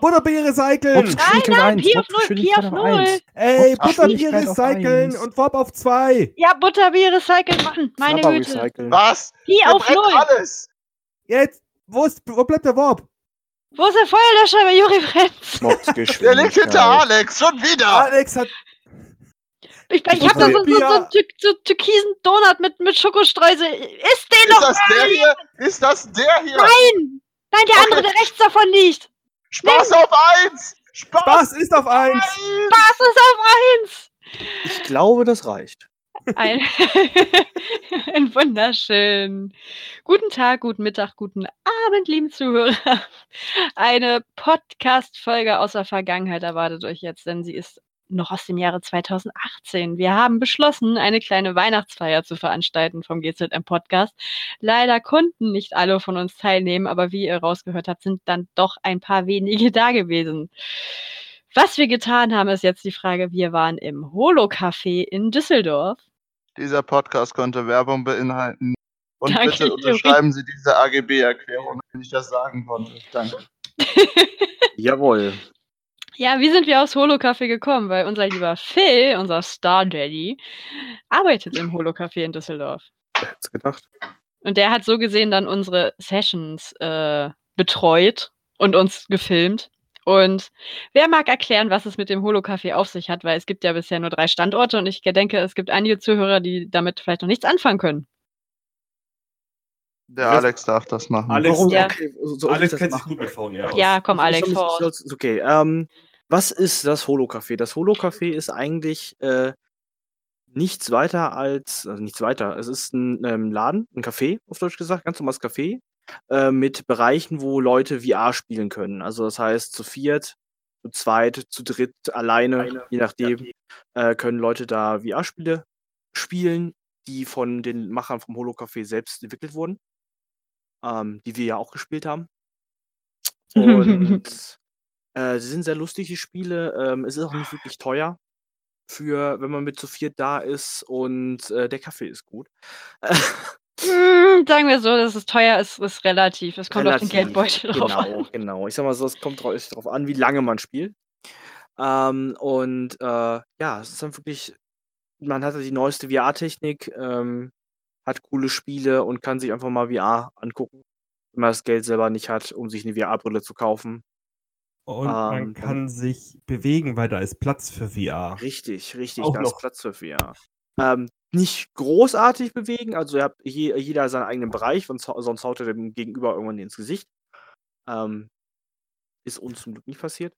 Butterbier recyceln! Ups. Nein, nein, Pi auf Ups, null, Pi Geschwindigkeit auf auf null. eins. Ey, Ups, Butterbier recyceln und Warp auf 2! Ja, Butterbier recycelt machen. Meine Güte. recyceln. Was? Pi Hier auf brennt null. alles. Jetzt, wo, ist, wo bleibt der Warp? Wo ist der Feuerlöscher bei Juri Brenz? Der liegt hinter Alex, schon wieder. Alex hat. Ich, ich hab da so, so, so, einen so türkisen Donut mit, mit Schokostreusel. Ist den Ist noch das der hier? Ist das der hier? Nein! Nein, der andere, der rechts davon liegt. Spaß auf eins. Spaß, Spaß ist auf 1! eins. Was ist auf eins? Ich glaube, das reicht. Ein, ein wunderschön. Guten Tag, guten Mittag, guten Abend, lieben Zuhörer. Eine Podcast-Folge aus der Vergangenheit erwartet euch jetzt, denn sie ist noch aus dem Jahre 2018. Wir haben beschlossen, eine kleine Weihnachtsfeier zu veranstalten vom GZM Podcast. Leider konnten nicht alle von uns teilnehmen, aber wie ihr rausgehört habt, sind dann doch ein paar wenige da gewesen. Was wir getan haben, ist jetzt die Frage. Wir waren im Holo-Café in Düsseldorf. Dieser Podcast konnte Werbung beinhalten. Und Danke, bitte unterschreiben Sie diese AGB-Erklärung, wenn ich das sagen konnte. Danke. Jawohl. Ja, wie sind wir aufs Holo-Café gekommen? Weil unser lieber Phil, unser Star Daddy, arbeitet im Holo-Café in Düsseldorf. Wer hätte gedacht? Und der hat so gesehen dann unsere Sessions äh, betreut und uns gefilmt. Und wer mag erklären, was es mit dem Holo-Café auf sich hat? Weil es gibt ja bisher nur drei Standorte und ich denke, es gibt einige Zuhörer, die damit vielleicht noch nichts anfangen können. Der? Alex darf das machen. Alex- Warum? Ja. Okay, so soll Alex kennt sich gut mit VNR aus. Ja, komm, Alex, soll's- Okay, ähm, was ist das Holo-Café? Das Holo-Café ist eigentlich äh, nichts weiter als, also nichts weiter, es ist ein ähm, Laden, ein Café, auf Deutsch gesagt, ganz normales Café, äh, mit Bereichen, wo Leute VR spielen können. Also das heißt, zu viert, zu zweit, zu dritt, alleine, je nachdem, äh, können Leute da VR-Spiele spielen, die von den Machern vom Holo-Café selbst entwickelt wurden, ähm, die wir ja auch gespielt haben. Und äh, sie sind sehr lustig, die Spiele. Ähm, es ist auch nicht wirklich teuer für, wenn man mit zu viert da ist und äh, der Kaffee ist gut. Hm, sagen wir so, dass es teuer ist, ist relativ. Es kommt auf den Relativ, Geldbeutel drauf Genau, an. genau. Ich sag mal so, es kommt drauf, drauf an, wie lange man spielt. Ähm, und äh, ja, es ist dann wirklich, man hat halt die neueste VR-Technik, ähm, hat coole Spiele und kann sich einfach mal VR angucken, wenn man das Geld selber nicht hat, um sich eine VR-Brille zu kaufen. Und Ähm, man kann sich bewegen, weil da ist Platz für VR. Richtig, richtig, Auch da ist noch. Platz für VR. Ähm, nicht großartig bewegen, also ihr habt je, jeder seinen eigenen Bereich, sonst, sonst haut er dem Gegenüber irgendwann ins Gesicht. Ähm, ist uns zum Glück nicht passiert.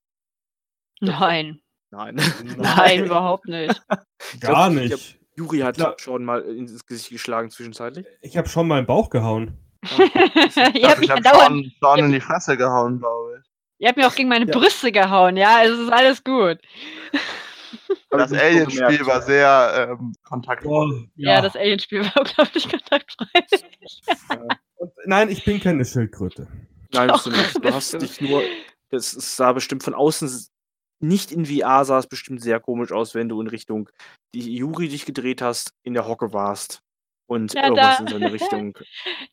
Nein, Nein. nein, überhaupt nicht. Ich Gar glaub, ich nicht. Juri hat Klar. schon mal ins Gesicht geschlagen zwischenzeitlich. Ich habe schon mal im Bauch gehauen. ihr, Ich, mich ich habe andauernd, Sean, Sean in die Fresse gehauen, glaube ich. Ihr habt mir auch gegen meine Ja. Brüste gehauen, ja, also es ist alles gut. Das Alien-Spiel war sehr ähm, kontaktvoll. Ja, das Alien-Spiel war unglaublich kontaktfrei. Und, nein, ich bin keine Schildkröte. Nein, bist du Doch, nicht. Du bist hast dich nur. Das es sah bestimmt von außen nicht in VR sah es bestimmt sehr komisch aus, wenn du in Richtung die Juri dich gedreht hast, in der Hocke warst und Ja, irgendwas da- in so eine Richtung.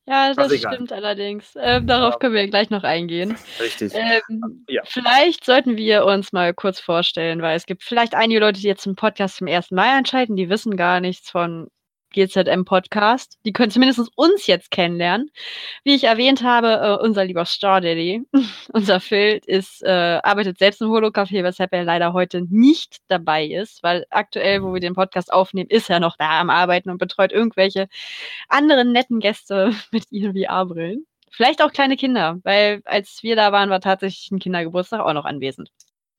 Ja, das stimmt allerdings. Ähm, darauf Ja. können wir gleich noch eingehen. Richtig. Ähm, Ja. Vielleicht sollten wir uns mal kurz vorstellen, weil es gibt vielleicht einige Leute, die jetzt zum Podcast zum ersten Mal einschalten, die wissen gar nichts von GZM Podcast. Die können zumindest uns jetzt kennenlernen. Wie ich erwähnt habe, äh, unser lieber Star Daddy, unser Phil, ist, äh, arbeitet selbst im Holo-Café, weshalb er leider heute nicht dabei ist, weil aktuell, wo wir den Podcast aufnehmen, ist er noch da am Arbeiten und betreut irgendwelche anderen netten Gäste mit ihren VR-Brillen. Vielleicht auch kleine Kinder, weil als wir da waren, war tatsächlich ein Kindergeburtstag auch noch anwesend.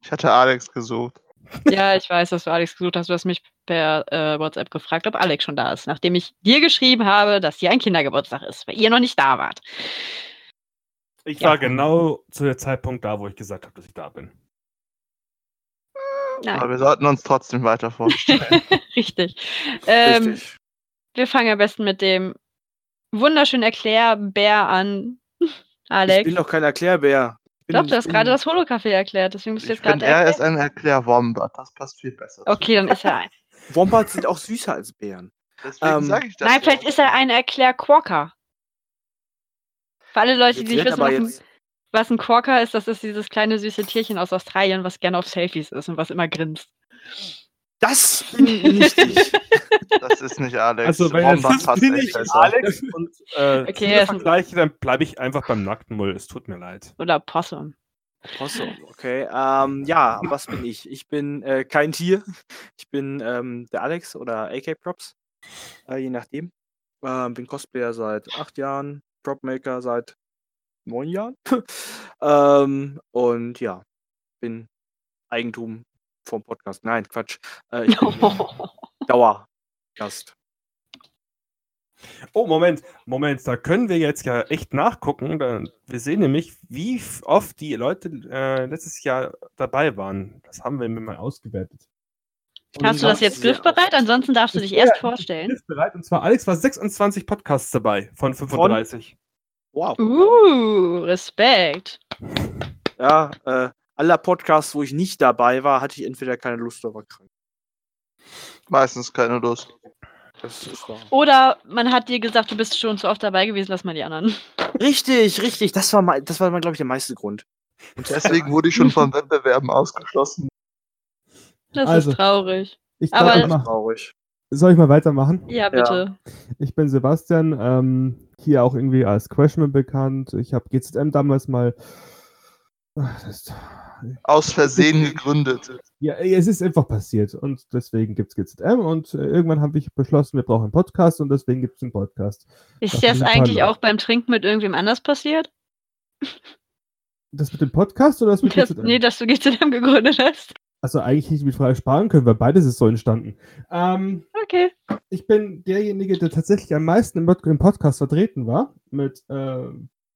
Ich hatte Alex gesucht. Ja, ich weiß, dass du Alex gesucht hast. Du hast mich per äh, WhatsApp gefragt, ob Alex schon da ist, nachdem ich dir geschrieben habe, dass hier ein Kindergeburtstag ist, weil ihr noch nicht da wart. Ich Ja. war genau zu der Zeitpunkt da, wo ich gesagt habe, dass ich da bin. Nein, Aber wir sollten uns trotzdem weiter vorstellen. richtig. Ähm, Richtig. wir fangen am besten mit dem wunderschönen Erklärbär an. Ich Alex. bin doch kein Erklärbär. Ich bin- Doch, du hast bin- gerade das Holocafé erklärt, deswegen bist du jetzt gerade er ist ein Erklärwombat. Das passt viel besser. Okay, dann ist er ein. Wombats sind auch süßer als Bären. Deswegen ähm, sage ich das. Nein, ja. vielleicht ist er ein Erklärquarker. Für alle Leute, die Jetzt nicht wird wissen, was ein, Was ein Quokka ist, das ist dieses kleine süße Tierchen aus Australien, was gerne auf Selfies ist und was immer grinst. Das bin nicht ich. Das ist nicht Alex. Also, wenn Wombat das passt bin echt ich besser. Alex und äh, Okay, er vergleiche, dann bleibe ich einfach beim nackten Mull. Es tut mir leid. Oder Possum. Possum, okay. Ähm, ja, was bin ich? Ich bin äh, kein Tier. Ich bin ähm, der Alex oder AK Props, äh, je nachdem. Ähm, bin Cosplayer seit acht Jahren, Propmaker seit neun Jahren. ähm, und ja, bin Eigentum vom Podcast. Nein, Quatsch. Äh, ich bin Dauergast. Oh, Moment, Moment, da können wir jetzt ja echt nachgucken. Wir sehen nämlich, wie oft die Leute äh, letztes Jahr dabei waren. Das haben wir mir mal ausgewertet. Hast du das jetzt griffbereit? Ansonsten darfst du dich erst vorstellen. Ist bereit. Und zwar, Alex war 26 Podcasts dabei von 35. Wow. Uh, Respekt. Ja, äh, aller Podcasts, wo ich nicht dabei war, hatte ich entweder keine Lust oder war krank. Meistens keine Lust. Oder man hat dir gesagt, du bist schon zu oft dabei gewesen, lass mal die anderen. Richtig, richtig. Das war, das war, glaube ich, der meiste Grund. Und deswegen wurde ich schon von Wettbewerben ausgeschlossen. Das Also. ist traurig. Ich Aber- glaub, ich mach, Traurig. soll ich mal weitermachen? Ja, bitte. Ich bin Sebastian, ähm, hier auch irgendwie als Crashman bekannt. Ich habe GZM damals mal. Ach, das, Aus Versehen gegründet. ja, es ist einfach passiert und deswegen gibt es GZM und äh, irgendwann habe ich beschlossen, wir brauchen einen Podcast und deswegen gibt es einen Podcast. Ist Das das eigentlich auch beim Trinken mit irgendwem anders passiert? Das mit dem Podcast oder das mit Das, GZM? nee, dass du GZM gegründet hast. also eigentlich hätte ich die Frage sparen können, weil beides ist so entstanden. Ähm, Okay. ich bin derjenige, der tatsächlich am meisten im, im Podcast vertreten war. Mit, äh,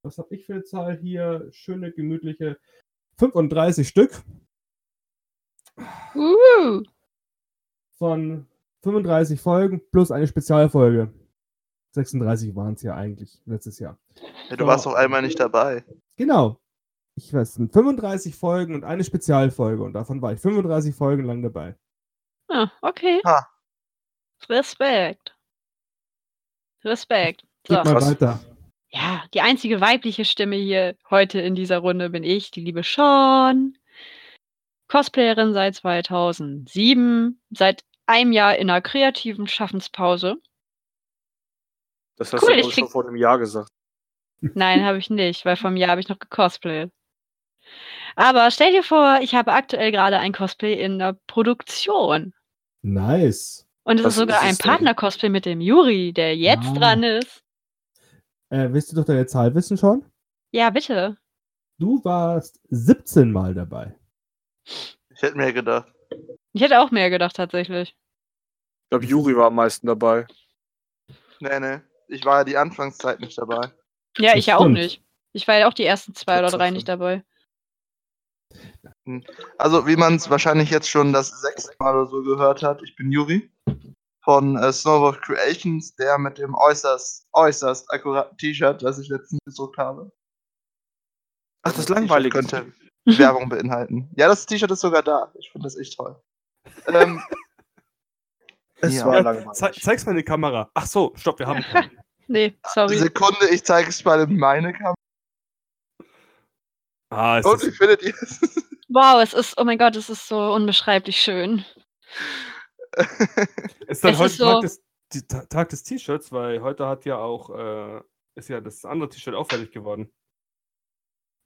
was habe ich für eine Zahl hier? Schöne, gemütliche 35 Stück Uh. von 35 Folgen plus eine Spezialfolge. 36 waren es ja eigentlich letztes Jahr. Ja, du warst doch einmal nicht dabei. Genau. Ich weiß, es sind 35 Folgen und eine Spezialfolge und davon war ich 35 Folgen lang dabei. Ah, okay. Ah. Respekt. Respekt. So. Geht mal weiter. Ja, die einzige weibliche Stimme hier heute in dieser Runde bin ich, die liebe Sean. Cosplayerin seit 2007, seit einem Jahr in einer kreativen Schaffenspause. Das hast Cool, du ich ich, schon krieg- vor einem Jahr gesagt. Nein, habe ich nicht, weil vom Jahr habe ich noch gecosplayt. Aber stell dir vor, ich habe aktuell gerade ein Cosplay in der Produktion. Nice. Und es ist sogar ist ein? Partner-Cosplay mit dem Juri, der jetzt Ah. dran ist. Äh, willst du doch deine Zahl wissen schon? Ja, bitte. Du warst 17 Mal dabei. Ich hätte mir gedacht. Ich hätte auch mehr gedacht, tatsächlich. Ich glaube, Juri war am meisten dabei. Nee, nee. Ich war ja die Anfangszeit nicht dabei. Ja, Das ich ja auch nicht. Ich war ja auch die ersten zwei oder drei 14. nicht dabei. Also, wie man es wahrscheinlich jetzt schon das sechste Mal oder so gehört hat, ich bin Juri von äh, Snowboard Creations, der mit dem äußerst, äußerst akkuraten T-Shirt, das ich letztens gedruckt habe. Ach, das T-Shirt langweilig. könnte Werbung beinhalten. Ja, das T-Shirt ist sogar da. Ich finde das echt toll. Ähm, Es Ja. war langweilig. Ze zeig's mal in die Kamera. Ach so, stopp, wir haben keine. Nee, sorry. Sekunde, ich zeige es mal in meine Kamera. Ah, es Und wie findet ihr es? Wow, es ist, oh mein Gott, es ist so unbeschreiblich schön. Ist dann es heute ist so- Tag, des, die, Ta- Tag des T-Shirts, weil heute hat ja auch, äh, ist ja das andere T-Shirt auch fertig geworden.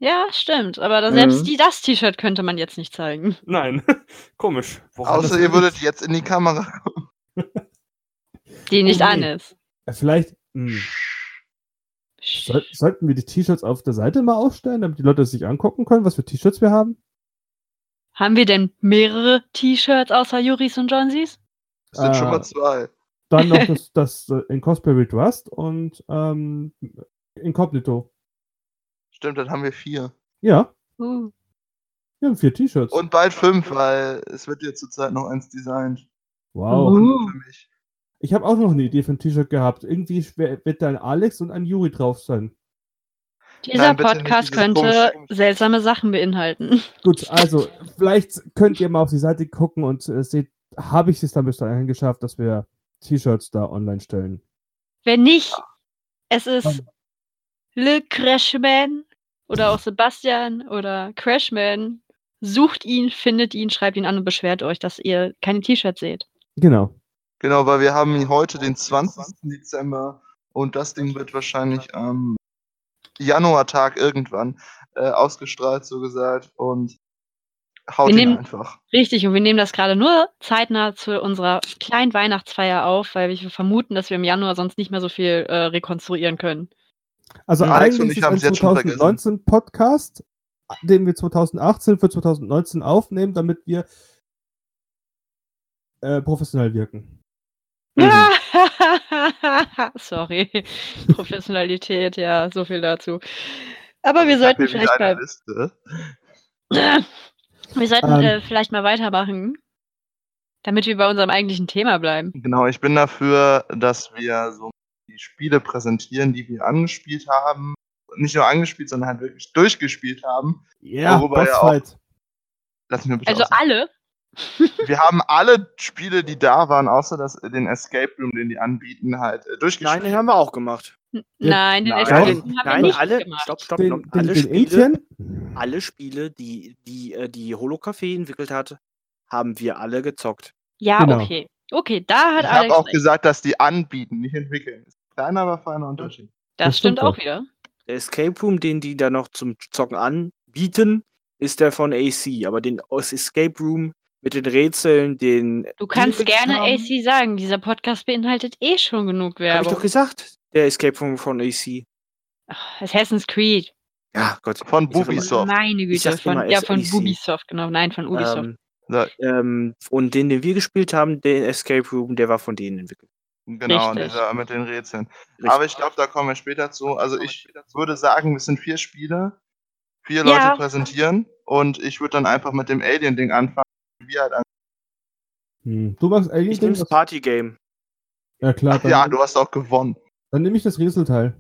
Ja, stimmt. Aber da Mhm. selbst die, das T-Shirt könnte man jetzt nicht zeigen. Nein, komisch. Woran Außer ihr würdet jetzt in die Kamera gucken. Die nicht Oh, an ist. Vielleicht hm, soll, sollten wir die T-Shirts auf der Seite mal aufstellen, damit die Leute sich angucken können, was für T-Shirts wir haben. Haben wir denn mehrere T-Shirts außer Juris und Johnsies? Das sind schon Ah. mal zwei. Dann noch das, das äh, in Cosplay with Rust und ähm, Incognito. Stimmt, dann haben wir vier. Ja, Uh. wir haben vier T-Shirts. Und bald fünf, weil es wird ja zurzeit noch eins designt. Wow. Mich. Ich habe auch noch eine Idee für ein T-Shirt gehabt. Irgendwie wird da ein Alex und ein Juri drauf sein. Dieser Nein, Podcast könnte komische- seltsame Sachen beinhalten. Gut, also vielleicht könnt ihr mal auf die Seite gucken und äh, seht, habe ich es dann bis dahin geschafft, dass wir T-Shirts da online stellen. Wenn nicht, es ist. Le Crashman oder auch Sebastian oder Crashman. Sucht ihn, findet ihn, schreibt ihn an und beschwert euch, dass ihr keine T-Shirts seht. Genau. Genau, weil wir haben heute den 20. Dezember und das Ding wird wahrscheinlich am Januartag irgendwann äh, ausgestrahlt, so gesagt. Und haut Wir ihn nehmen- einfach. Richtig, und wir nehmen das gerade nur zeitnah zu unserer kleinen Weihnachtsfeier auf, weil wir vermuten, dass wir im Januar sonst nicht mehr so viel äh, rekonstruieren können. Also Alex und eigentlich ich ist haben ein es jetzt schon vergessen. 2019 Podcast, den wir 2018 für 2019 aufnehmen, damit wir äh, professionell wirken. Sorry. Professionalität, ja, so viel dazu. Aber wir Ich hab sollten vielleicht mal, Liste. wir sollten Ähm. äh, vielleicht mal weitermachen, damit wir bei unserem eigentlichen Thema bleiben. Genau, ich bin dafür, dass wir so die Spiele präsentieren, die wir angespielt haben. Nicht nur angespielt, sondern halt wirklich durchgespielt haben. Ja, Worüber ja auch-. Lass mich mal bitte Also ausreden. alle. Wir haben alle Spiele, die da waren, außer das, den Escape Room, den die anbieten, halt äh, Nein, durchgespielt. den haben wir auch gemacht. Nein, den nein, Escape Nein, Room haben wir nein nicht alle, gemacht. stopp, stopp, Den, stopp, den, alle den Spiele, alle Spiele, die die, äh, die Holocafé entwickelt hat, haben wir alle gezockt. Ja, Genau. okay. Okay, da hat Ich habe auch recht. gesagt, dass die anbieten, nicht entwickeln. Kleiner, aber feiner Unterschied. Das, das stimmt stimmt auch wieder. Der Escape Room, den die da noch zum Zocken anbieten, ist der von AC. Aber den aus Escape Room mit den Rätseln, den. Du kannst gerne haben, AC sagen. Dieser Podcast beinhaltet eh schon genug Hab ich Werbung. doch gesagt. Der Escape Room von AC. Ach, Assassin's Creed. Ja, Gott. Von Ubisoft. Meine Güte. immer Von, ja, von. Ubisoft, genau. Nein, von Ubisoft. Ähm, So, ähm, und den, den wir gespielt haben, den Escape Room, der war von denen entwickelt. genau, Richtig. dieser mit den Rätseln. Richtig. Aber ich glaube, da kommen wir später zu. Also ich würde sagen, es sind vier Spiele, vier Ja. Leute präsentieren und ich würde dann einfach mit dem Alien-Ding anfangen. Wir halt an Hm. Du magst Alien? Ich nehme das Partygame. Ja klar, Ach dann, ja, du hast auch gewonnen. Dann nehme ich das Rieselteil.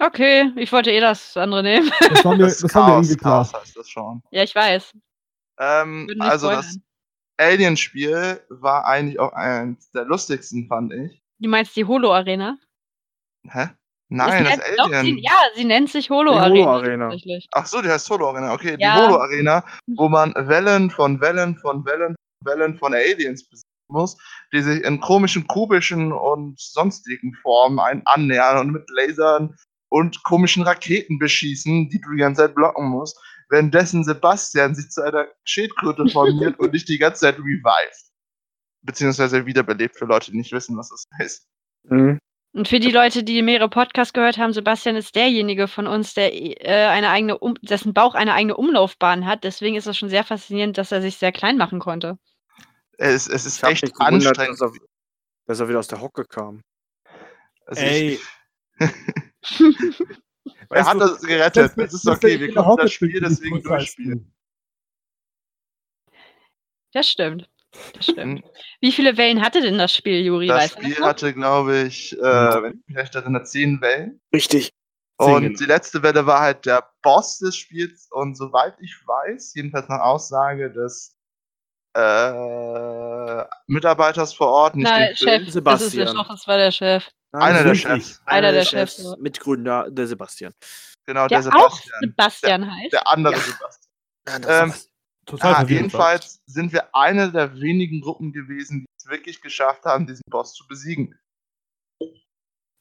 Okay, ich wollte eh das andere nehmen. Das war mir, Das, das war mir Chaos, irgendwie klar. Chaos heißt das schon. ja, ich weiß. Ähm, nicht also spoilern. das Alien-Spiel war eigentlich auch eins der lustigsten, fand ich. Du meinst die Holo-Arena? Hä? Nein, das doch, Alien. sie, ja, sie nennt sich Holo-Arena. Holo-Arena. tatsächlich. Ach so, die heißt Holo Arena. Okay, Ja. die Holo Arena, wo man Wellen von Wellen von Wellen von Wellen von Aliens besiegen muss, die sich in komischen kubischen und sonstigen Formen ein annähern und mit Lasern und komischen Raketen beschießen, die du die ganze Zeit blocken musst, währenddessen Sebastian sich zu einer Schildkröte formiert und dich die ganze Zeit revived. Beziehungsweise wiederbelebt für Leute, die nicht wissen, was das heißt. Mhm. Und für die Leute, die mehrere Podcasts gehört haben, Sebastian ist derjenige von uns, der äh, eine eigene, um dessen Bauch eine eigene Umlaufbahn hat. Deswegen ist es schon sehr faszinierend, dass er sich sehr klein machen konnte. Es, es ist echt anstrengend. dass er, dass er wieder aus der Hocke kam. Also Ey. ich, er hat das gerettet. Das ist okay, wir können das Spiel deswegen durchspielen. Das stimmt. Das stimmt. Mhm. Wie viele Wellen hatte denn das Spiel, Juri? Das Spiel hatte, glaube ich, äh, wenn ich mich recht erinnere, zehn Wellen. Richtig. Und genau. die letzte Welle war halt der Boss des Spiels. Und soweit ich weiß, jedenfalls nach Aussage des äh, Mitarbeiters vor Ort, nicht Nein, Chef. Film, Das ist der Sebastian. Doch, das war der Chef. einer der. Chefs. Einer der Chefs. Mitgründer, der Sebastian. Genau, Der der, auch Sebastian. Sebastian heißt. Der andere Ja. Sebastian. Ähm, total Ah, jedenfalls sind wir eine der wenigen Gruppen gewesen, die es wirklich geschafft haben, diesen Boss zu besiegen.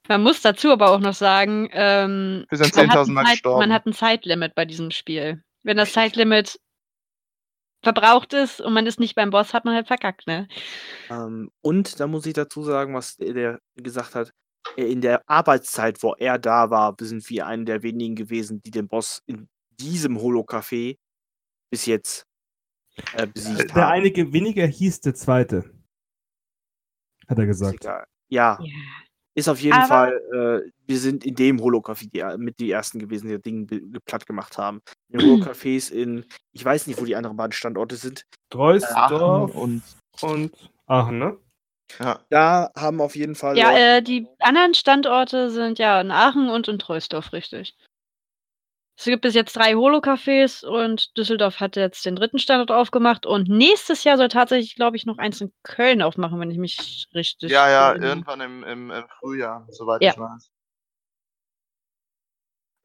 Man muss dazu aber auch noch sagen, ähm, Wir sind man, hat 10.000 ein Mal Zeit, gestorben. man hat ein Zeitlimit bei diesem Spiel. Wenn das Zeitlimit verbraucht ist und man ist nicht beim Boss, hat man halt verkackt, ne? Ähm, und da muss ich dazu sagen, was der- der gesagt hat. äh, In der Arbeitszeit, wo er da war, sind wir einer der wenigen gewesen, die den Boss in diesem Holo-Café bis jetzt äh, besiegt Der haben. einige weniger hieß der zweite. Hat er gesagt. Ja, Ja. Ist auf jeden Aber- Fall, äh, wir sind in dem Holo-Café die, er- mit die ersten gewesen, die das Ding platt gemacht haben. In Holo-Cafés in, ich weiß nicht, wo die anderen beiden Standorte sind. Treusdorf und und Aachen, ne? ja. Da haben auf jeden Fall Ja, äh, die anderen Standorte sind ja in Aachen und in Treusdorf, richtig. Es gibt bis jetzt drei Holo-Cafés und Düsseldorf hat jetzt den dritten Standort aufgemacht und nächstes Jahr soll tatsächlich, glaube ich, noch eins in Köln aufmachen, wenn ich mich richtig Ja, ja, erinnere. irgendwann im, im, im Frühjahr, soweit Ja. ich weiß.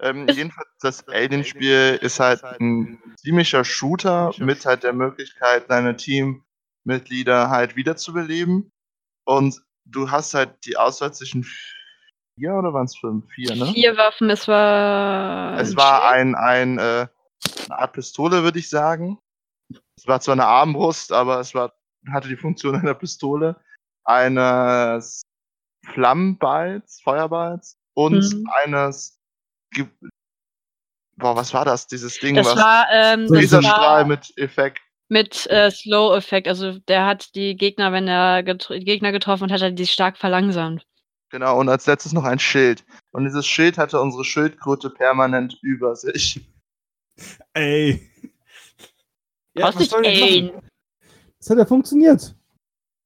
Ähm, jedenfalls, das Alien-Spiel ist halt ein ziemlicher Shooter mit halt der Möglichkeit, deine Teammitglieder halt wiederzubeleben. Und du hast halt die Auswahl zwischen vier oder waren es fünf? Vier, ne? Vier Waffen, es war. Es ein war ein, ein äh, eine Art Pistole, würde ich sagen. Es war zwar eine Armbrust, aber es war, hatte die Funktion einer Pistole. Eines Flammenballs, Feuerballs und Mhm. eines. Ge Boah, was war das? Dieses Ding, Das was. war, ähm, Laserstrahl war mit Effekt. mit äh, Slow-Effekt. Also der hat die Gegner, wenn er die Gegner getroffen hat, hat er die stark verlangsamt. Genau, und als letztes noch ein Schild. Und dieses Schild hatte unsere Schildkröte permanent über sich. Ey. Brauchst was ich ey. Das hat ja funktioniert.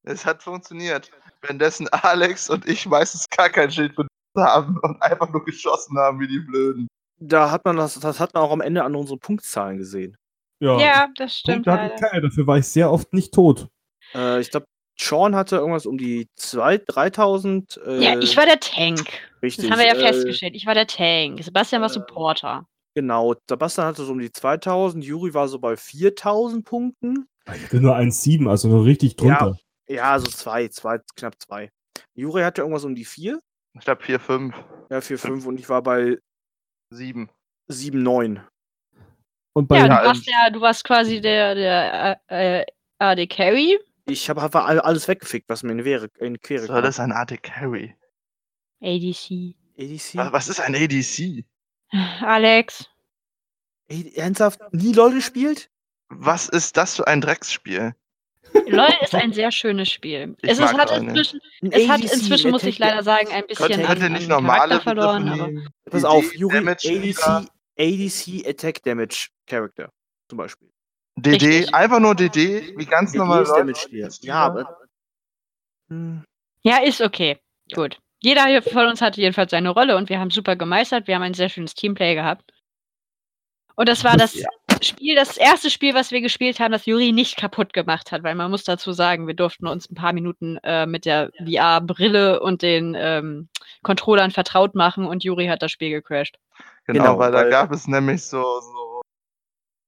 Es hat funktioniert. Währenddessen Alex und ich meistens gar kein Schild benutzt haben und einfach nur geschossen haben wie die Blöden. Da hat man das, das hat man auch am Ende an unseren Punktzahlen gesehen. Ja, Ja, das stimmt. Punkte hatte leider. ich keine, dafür war ich sehr oft nicht tot. Äh, ich glaube, Sean hatte irgendwas um die 2.000, 3000. Äh, Ja, ich war der Tank. richtig. Das haben wir ja äh, festgestellt. Ich war der Tank. Sebastian war äh, Supporter. Genau, Sebastian hatte so um die 2000, Juri war so bei 4000 Punkten. Ich hatte nur 1,7, also nur richtig drunter. Ja, so zwei, zwei, knapp zwei. Juri hatte irgendwas um die 4, Ich glaube 4, 5, ja, 4, 5 und ich war bei 7. 7, 9. Und bei Ja, Ja, du warst ja, du warst quasi der, der äh, äh, AD Carry. Ich habe einfach all- alles weggefickt, was mir in, die Quere, in Quere So, das ist ein AD Carry. ADC. ADC? Was was ist ein ADC? Alex. Ey, ernsthaft? Nie LOL gespielt? Was ist das für ein Drecksspiel? LOL ist ein sehr schönes Spiel. Ich es ist, mag hat inzwischen, es hat inzwischen, muss ich leider sagen, ein bisschen an nicht normale Charakter verloren. Aber? Pass auf, Juri, Damage ADC, ADC Attack Damage Character. Zum Beispiel. DD, Richtig. einfach nur DD, wie ganz DD normal. ist Damage Spieler. Ja, aber. Ja, ist okay. Gut. Jeder hier von uns hatte jedenfalls seine Rolle und wir haben super gemeistert. Wir haben ein sehr schönes Teamplay gehabt. Und das war das Ja. Spiel, das erste Spiel, was wir gespielt haben, das Juri nicht kaputt gemacht hat, weil man muss dazu sagen, wir durften uns ein paar Minuten äh, mit der VR-Brille und den ähm, Controllern vertraut machen und Juri hat das Spiel gecrashed. Genau, Genau, weil da weil- gab es nämlich so, so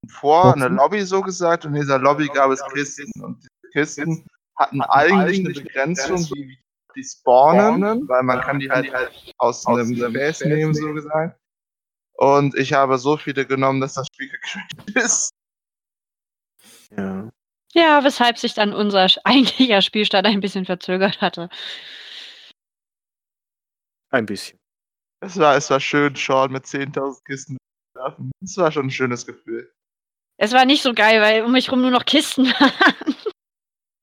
vor eine? Lobby so gesagt und in dieser Lobby gab es Kisten und diese Kisten hatten eigentlich eine Begrenzung, wie die spawnen, weil man kann die halt, halt aus einem Gefäß nehmen, so gesagt. Und ich habe so viele genommen, dass das Spiel gecrashed ist. ja. Ja, weshalb sich dann unser eigentlicher Spielstart ein bisschen verzögert hatte. Ein bisschen. Es war, es war schön, Sean mit 10.000 Kisten zu werfen. Es war schon ein schönes Gefühl. Es war nicht so geil, weil um mich rum nur noch Kisten waren.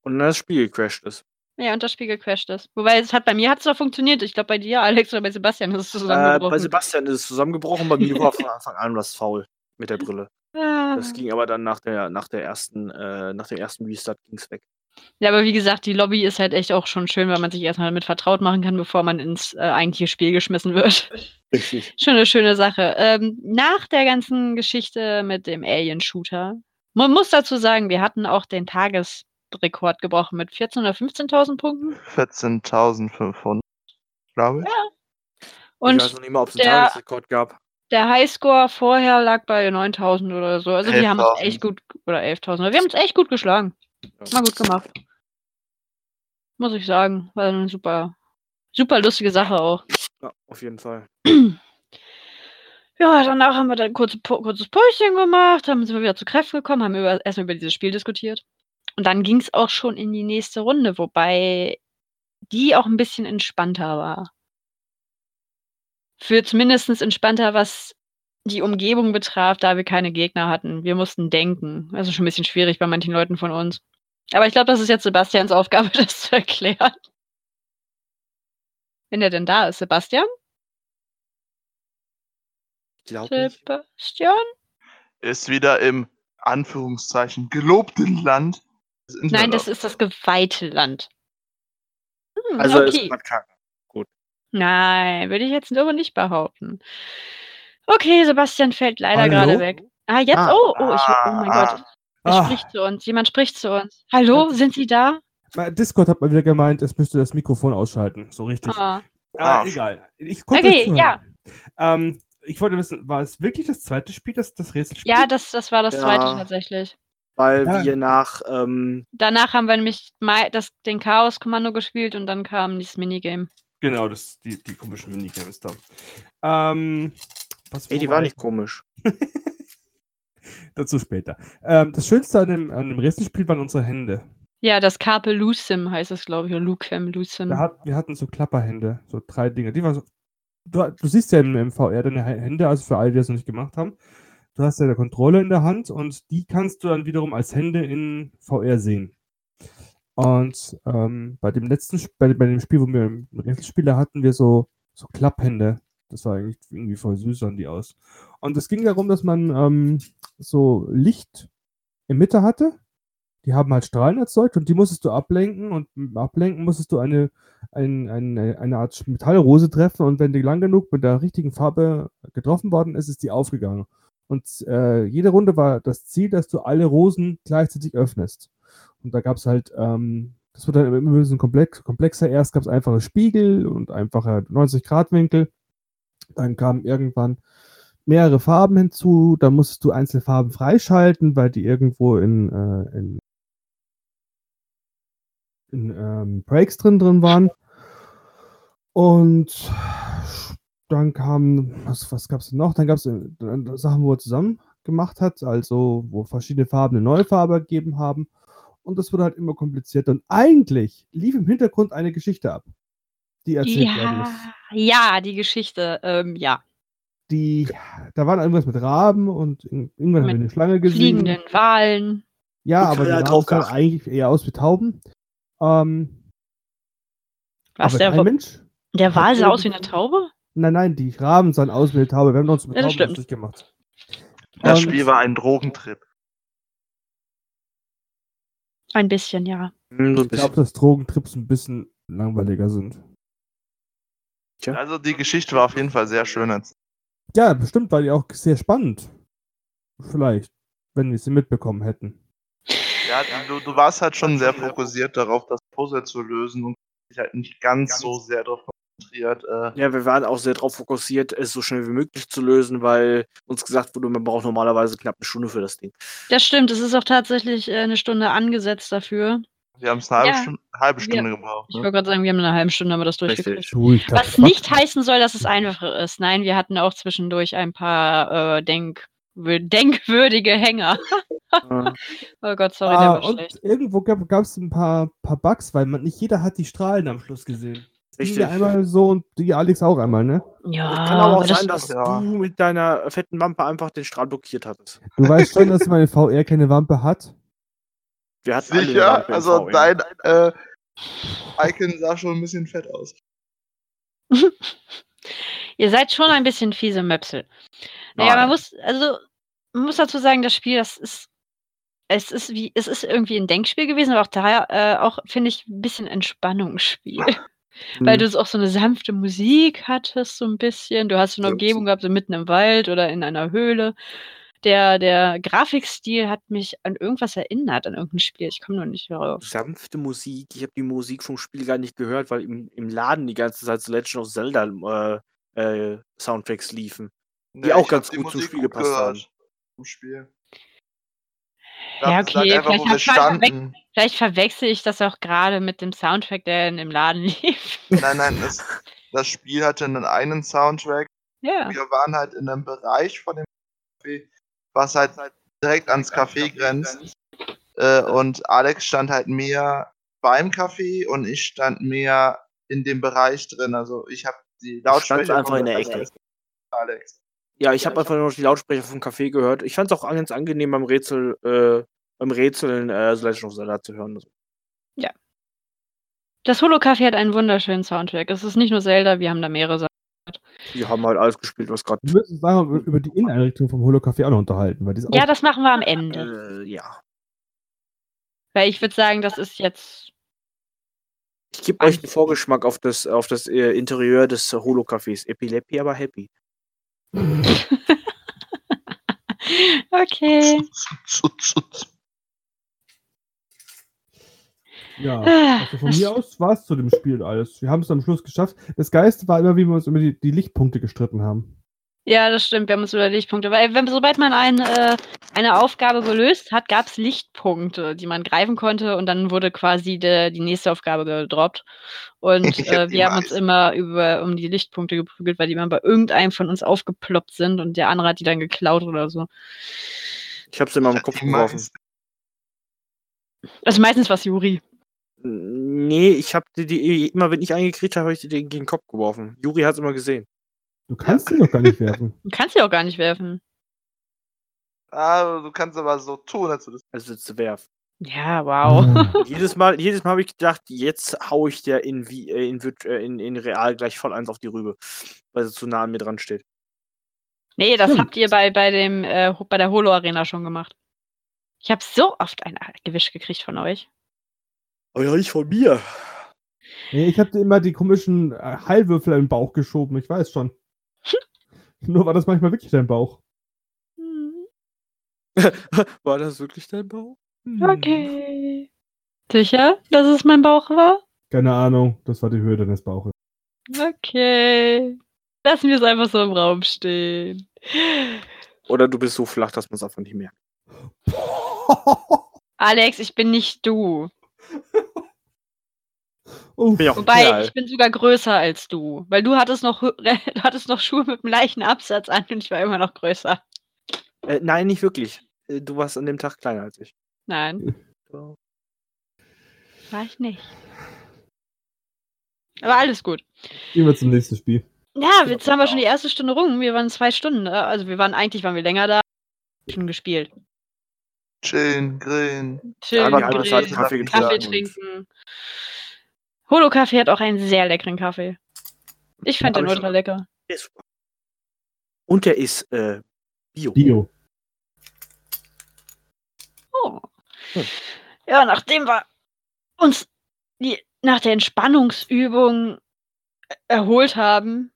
Und dann das Spiel gecrashed ist. ja, und das Spiel gecrashed ist. Wobei es hat bei mir hat es doch funktioniert. Ich glaube bei dir, Alex, oder bei Sebastian ist es Äh, zusammengebrochen. bei Sebastian ist es zusammengebrochen, bei mir war von Anfang an das faul mit der Brille. Ah. Das ging aber dann nach der, nach der ersten, äh, nach dem ersten Restart ging's weg. Ja, aber wie gesagt, die Lobby ist halt echt auch schon schön, weil man sich erstmal damit vertraut machen kann, bevor man ins äh, eigentliche Spiel geschmissen wird. Richtig. Schon eine schöne Sache. Ähm, nach der ganzen Geschichte mit dem Alien-Shooter, man muss dazu sagen, wir hatten auch den Tagesrekord gebrochen mit 14.000 oder 15.000 Punkten. 14.500, glaube ich. ich Und weiß noch nicht mal, ob es einen der- Tagesrekord gab. der Highscore vorher lag bei 9.000 oder so. Also wir haben uns 11.000. echt gut, oder 11.000, wir haben uns echt gut geschlagen. Mal gut gemacht. Muss ich sagen. War eine super, super lustige Sache auch. Ja, auf jeden Fall. Ja, danach haben wir dann kurz, kurzes Päuschen gemacht, haben sind wir wieder zu Kräften gekommen, haben über, erstmal über dieses Spiel diskutiert. Und dann ging es auch schon in die nächste Runde, wobei die auch ein bisschen entspannter war. Für zumindest entspannter, was die Umgebung betraf, da wir keine Gegner hatten. Wir mussten denken. Also schon ein bisschen schwierig bei manchen Leuten von uns. Aber ich glaube, das ist jetzt Sebastians Aufgabe, das zu erklären. Wenn er denn da ist, Sebastian? Ich glaube. Sebastian? Ist wieder im Anführungszeichen gelobten Land. des Nein, das ist das geweihte Land. Hm, Also okay. ist man krank. Nein, würde ich jetzt aber nicht behaupten. Okay, Sebastian fällt leider Hallo? gerade weg. Ah, jetzt? Ah, oh, oh, ich, oh mein ah, Gott. Er Ah, spricht zu uns. Jemand spricht zu uns. Hallo, sind Sie da? Discord hat mal wieder gemeint, es müsste das Mikrofon ausschalten. So richtig. Ah, Ah, egal. Ich konnte Okay, ja. Ähm, ich wollte wissen, war es wirklich das zweite Spiel, das, das Rätselspiel? Ja, das, das war das Ja. zweite tatsächlich. Weil Ja. wir nach, ähm, Danach haben wir nämlich das, den Chaos-Kommando gespielt und dann kam dieses Minigame. Genau, das, die, die komischen Minigames da. Ähm, was, ey, die war war ich? nicht komisch. Dazu später. Ähm, das Schönste an dem, an dem Rätselspiel waren unsere Hände. Ja, das Carpe Lucim heißt es, glaube ich, oder Lucem Lucim. Da hat, wir hatten so Klapperhände, so drei Dinge. Die waren so, du, du siehst ja im, im VR deine Hände, also für alle, die das noch nicht gemacht haben. Du hast ja eine Kontrolle in der Hand und die kannst du dann wiederum als Hände in VR sehen. Und ähm, bei dem letzten, bei, bei dem Spiel, wo wir im Rätselspieler hatten, wir so, so Klapphände. Das eigentlich irgendwie voll süß, sahen die aus. Und es ging darum, dass man ähm, so Licht in Mitte hatte. Die haben halt Strahlen erzeugt und die musstest du ablenken und Ablenken musstest du eine, ein, eine, eine Art Metallrose treffen und wenn die lang genug mit der richtigen Farbe getroffen worden ist, ist die aufgegangen. Und äh, jede Runde war das Ziel, dass du alle Rosen gleichzeitig öffnest. Und da gab es halt, ähm, das wird dann immer ein bisschen komplex, komplexer. Erst gab es einfache Spiegel und einfache 90-Grad-Winkel. Dann kamen irgendwann mehrere Farben hinzu. Da musstest du einzelne Farben freischalten, weil die irgendwo in, äh, in, in ähm, Breaks drin drin waren. Und dann kam, was, was gab es noch? Dann gab es Sachen, wo er zusammen gemacht hat, also wo verschiedene Farben eine neue Farbe gegeben haben. Und das wurde halt immer komplizierter. Und eigentlich lief im Hintergrund eine Geschichte ab, die erzählt. Ja, ja, die Geschichte, ähm, ja. Die, da war irgendwas mit Raben und irgendwann haben wir Mit eine Schlange gesehen. Fliegenden Wahlen. Ja, aber die Raben sahen eigentlich eher aus wie Tauben. Ähm, Was, aber der, kein Mensch. der Wal sah aus wie eine Taube? Nein, nein, die Raben sahen aus wie eine Taube. Wir haben uns mit Ja, Tauben stimmt. lustig gemacht. Das Und- Spiel war ein Drogentrip. Ein bisschen, ja. Hm, Ich glaube, dass Drogentrips ein bisschen langweiliger sind. Tja. Also die Geschichte war auf jeden Fall sehr schön. Ja, bestimmt war die auch sehr spannend. Vielleicht, wenn wir sie mitbekommen hätten. Ja, du, du warst halt schon sehr fokussiert darauf, das Puzzle zu lösen und dich halt nicht ganz so sehr darauf konzentriert. Äh, Ja, wir waren auch sehr darauf fokussiert, es so schnell wie möglich zu lösen, weil uns gesagt wurde, man braucht normalerweise knapp eine Stunde für das Ding. Das stimmt, es ist auch tatsächlich äh, eine Stunde angesetzt dafür. Wir haben es eine halbe, Ja. Stunde, halbe Wir- Stunde gebraucht. Ich Ne? wollte gerade sagen, wir haben eine halbe Stunde, aber das durchgekriegt. Ich Was nicht heißen soll, dass es einfacher ist. Nein, wir hatten auch zwischendurch ein paar äh, denk wür- denkwürdige Hänger. Äh, Oh Gott, sorry, der Ah, war und schlecht. irgendwo gab es ein paar, paar Bugs, weil man nicht jeder hat die Strahlen am Schluss gesehen. Die Richtig. einmal so und die Alex auch einmal, ne? Ja, Es kann aber auch das- sein, dass ja. du mit deiner fetten Wampe einfach den Strahl blockiert hattest. Du weißt schon, dass meine VR keine Wampe hat. Wir hatten Sicher? Also dein äh, Icon sah schon ein bisschen fett aus. Ihr seid schon ein bisschen fiese Möpsel. Naja, Nein. man muss, also, man muss dazu sagen, das Spiel, das ist, es ist wie, es ist irgendwie ein Denkspiel gewesen, aber auch daher, äh, auch, finde ich, ein bisschen Entspannungsspiel. Weil Hm. du auch so eine sanfte Musik hattest, so ein bisschen. Du hast so eine. Umgebung gehabt, so mitten im Wald oder in einer Höhle. Der, der Grafikstil hat mich an irgendwas erinnert, an irgendein Spiel. Ich komme noch nicht darauf. sanfte Musik. Ich habe die Musik vom Spiel gar nicht gehört, weil im, im Laden die ganze Zeit so Legend of Zelda äh, äh, Soundtracks liefen. Die Ja, auch ganz gut zum Spiel gut gepasst haben. Im Spiel. Ja, okay, einfach, vielleicht standen. Vielleicht verwechsel ich das auch gerade mit dem Soundtrack, der in- im Laden lief. Nein, nein, das, das Spiel hatte einen einen Soundtrack. Ja. Wir waren halt in einem Bereich von dem Café, was halt direkt ans Café grenzt. Äh, und Alex stand halt mehr beim Café und ich stand mehr in dem Bereich drin. Also ich habe die Lautsprecher einfach in der Ecke. Alex. Ja, ich habe einfach nur noch die Lautsprecher vom Café gehört. Ich fand es auch ganz angenehm beim Rätsel, äh, beim Rätseln äh, The Legend of Zelda zu hören. Das Holo-Café hat einen wunderschönen Soundtrack. Es ist nicht nur Zelda, wir haben da mehrere Sachen. Die haben halt alles gespielt, was gerade. Wir müssen uns nachher über- die Inneneinrichtung vom Holo-Café auch noch unterhalten, weil Ja, das machen wir am Ende. Äh, ja. Weil ich würde sagen, das ist jetzt. Ich gebe euch einen Vorgeschmack auf das, auf das äh, Interieur des äh, Holo-Cafés. Epilepsie, aber happy. okay. Ja, Ah, also von das- mir aus war es zu dem Spiel alles. Wir haben es am Schluss geschafft. Das Geiste war immer, wie wir uns über die, die Lichtpunkte gestritten haben. Ja, das stimmt. Wir haben uns über Lichtpunkte. Weil wenn, sobald man ein, äh, eine Aufgabe gelöst hat, gab es Lichtpunkte, die man greifen konnte und dann wurde quasi de, die nächste Aufgabe gedroppt. Und äh, wir haben uns immer über um die Lichtpunkte geprügelt, weil die immer bei irgendeinem von uns aufgeploppt sind und der andere hat die dann geklaut oder so. Ich habe sie immer im Kopf geworfen. Also meistens war es Juri. Nee, ich habe die, die immer, wenn ich eingekriegt habe, habe ich die gegen den Kopf geworfen. Juri hat es immer gesehen. Du kannst sie doch gar nicht werfen. Du kannst sie auch gar nicht werfen. Ah, du kannst aber so tun, als du das. Also zu werfen. Ja, wow. Ah. Und jedes Mal, jedes Mal habe ich gedacht, jetzt hau ich der in, wie, äh, in, äh, in, in real gleich voll eins auf die Rübe, weil sie zu nah an mir dran steht. Nee, das Stimmt. habt ihr bei, bei, dem, äh, bei der Holo-Arena schon gemacht. Ich habe so oft ein Gewisch gekriegt von euch. Aber ja, nicht von mir. Nee, ich habe dir immer die komischen äh, Heilwürfel in den Bauch geschoben, ich weiß schon. Nur war das manchmal wirklich dein Bauch. Hm, War das wirklich dein Bauch? Hm. Okay. Sicher, dass es mein Bauch war? Keine Ahnung, das war die Höhe deines Bauches. Okay. Lassen wir es einfach so im Raum stehen. Oder du bist so flach, dass man es einfach nicht merkt. Alex, ich bin nicht du. Uff. Bin Wobei, Kerl. ich bin sogar größer als du. Weil du hattest noch, du hattest noch Schuhe mit einem leichten Absatz an und ich war immer noch größer. Äh, nein, nicht wirklich. Äh, Du warst an dem Tag kleiner als ich. Nein, war ich nicht. Aber alles gut. Gehen wir zum nächsten Spiel. Ja, jetzt haben wir schon die erste Stunde rum. Wir waren zwei Stunden. äh, Also wir waren eigentlich waren wir länger da. Schon gespielt. Chillen, grillen. Chillen, Ja, halbe Zeit grillen, Kaffee. Kaffee trinken. Holo Kaffee hat auch einen sehr leckeren Kaffee. Ich fand den ultra lecker. Und der ist äh, Bio. Bio. Oh. Hm. Ja, nachdem wir uns die, nach der Entspannungsübung e- erholt haben,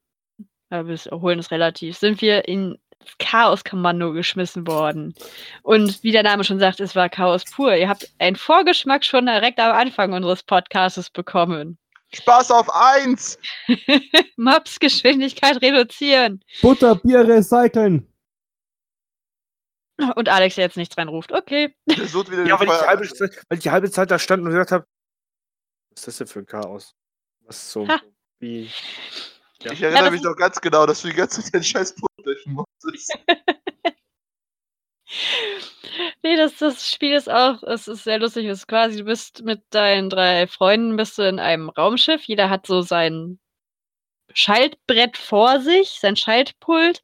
ja, bis erholen ist relativ, sind wir in das Chaos-Kommando geschmissen worden. Und wie der Name schon sagt, es war Chaos pur. Ihr habt einen Vorgeschmack schon direkt am Anfang unseres Podcasts bekommen. Spaß auf eins! Maps Geschwindigkeit reduzieren. Butter, Bier recyceln. Und Alex, der jetzt nichts reinruft. Okay. Ja, weil ich, die halbe weil ich die halbe Zeit da stand und gesagt habe, was ist das denn für ein Chaos? Was so Ha. wie. Ja. Ich erinnere das mich noch ganz genau, dass du die ganze Zeit den scheiß Pult Nee, das, das Spiel ist auch, es ist sehr lustig. Es ist quasi, du bist mit deinen drei Freunden bist du in einem Raumschiff. Jeder hat so sein Schaltbrett vor sich, sein Schaltpult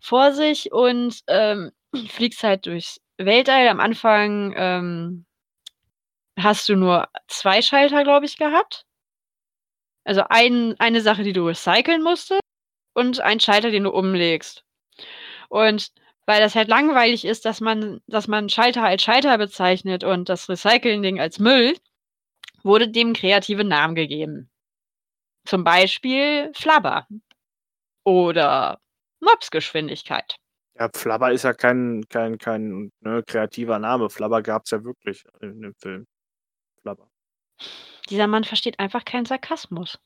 vor sich und ähm, fliegst halt durchs Weltall. Am Anfang ähm, hast du nur zwei Schalter, glaube ich, gehabt. Also ein, eine Sache, die du recyceln musstest und ein Schalter, den du umlegst. Und weil das halt langweilig ist, dass man, dass man Schalter als Schalter bezeichnet und das Recycling-Ding als Müll, wurde dem kreative Namen gegeben. Zum Beispiel Flabber oder Mopsgeschwindigkeit. Ja, Flabber ist ja kein, kein, kein ne, kreativer Name. Flabber gab es ja wirklich in dem Film. Flabber. Dieser Mann versteht einfach keinen Sarkasmus.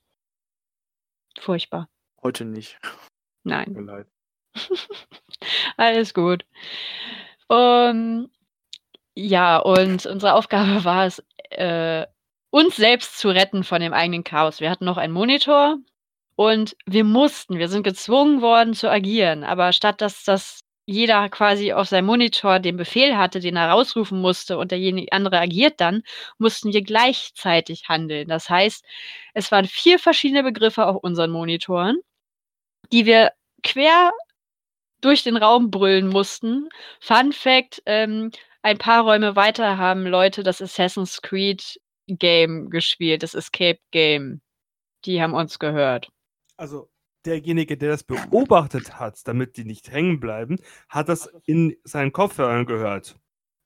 Furchtbar. Heute nicht. Nein. Tut mir leid. Alles gut. Um, ja, und unsere Aufgabe war es, äh, uns selbst zu retten von dem eigenen Chaos. Wir hatten noch einen Monitor und wir mussten, wir sind gezwungen worden zu agieren. Aber statt dass das jeder quasi auf seinem Monitor den Befehl hatte, den er rausrufen musste und derjenige andere agiert dann, mussten wir gleichzeitig handeln. Das heißt, es waren vier verschiedene Begriffe auf unseren Monitoren, die wir quer durch den Raum brüllen mussten. Fun Fact: ähm, Ein paar Räume weiter haben Leute das Assassin's Creed Game gespielt, das Escape Game. Die haben uns gehört. Also derjenige, der das beobachtet hat, damit die nicht hängen bleiben, hat das in seinen Kopfhörern gehört,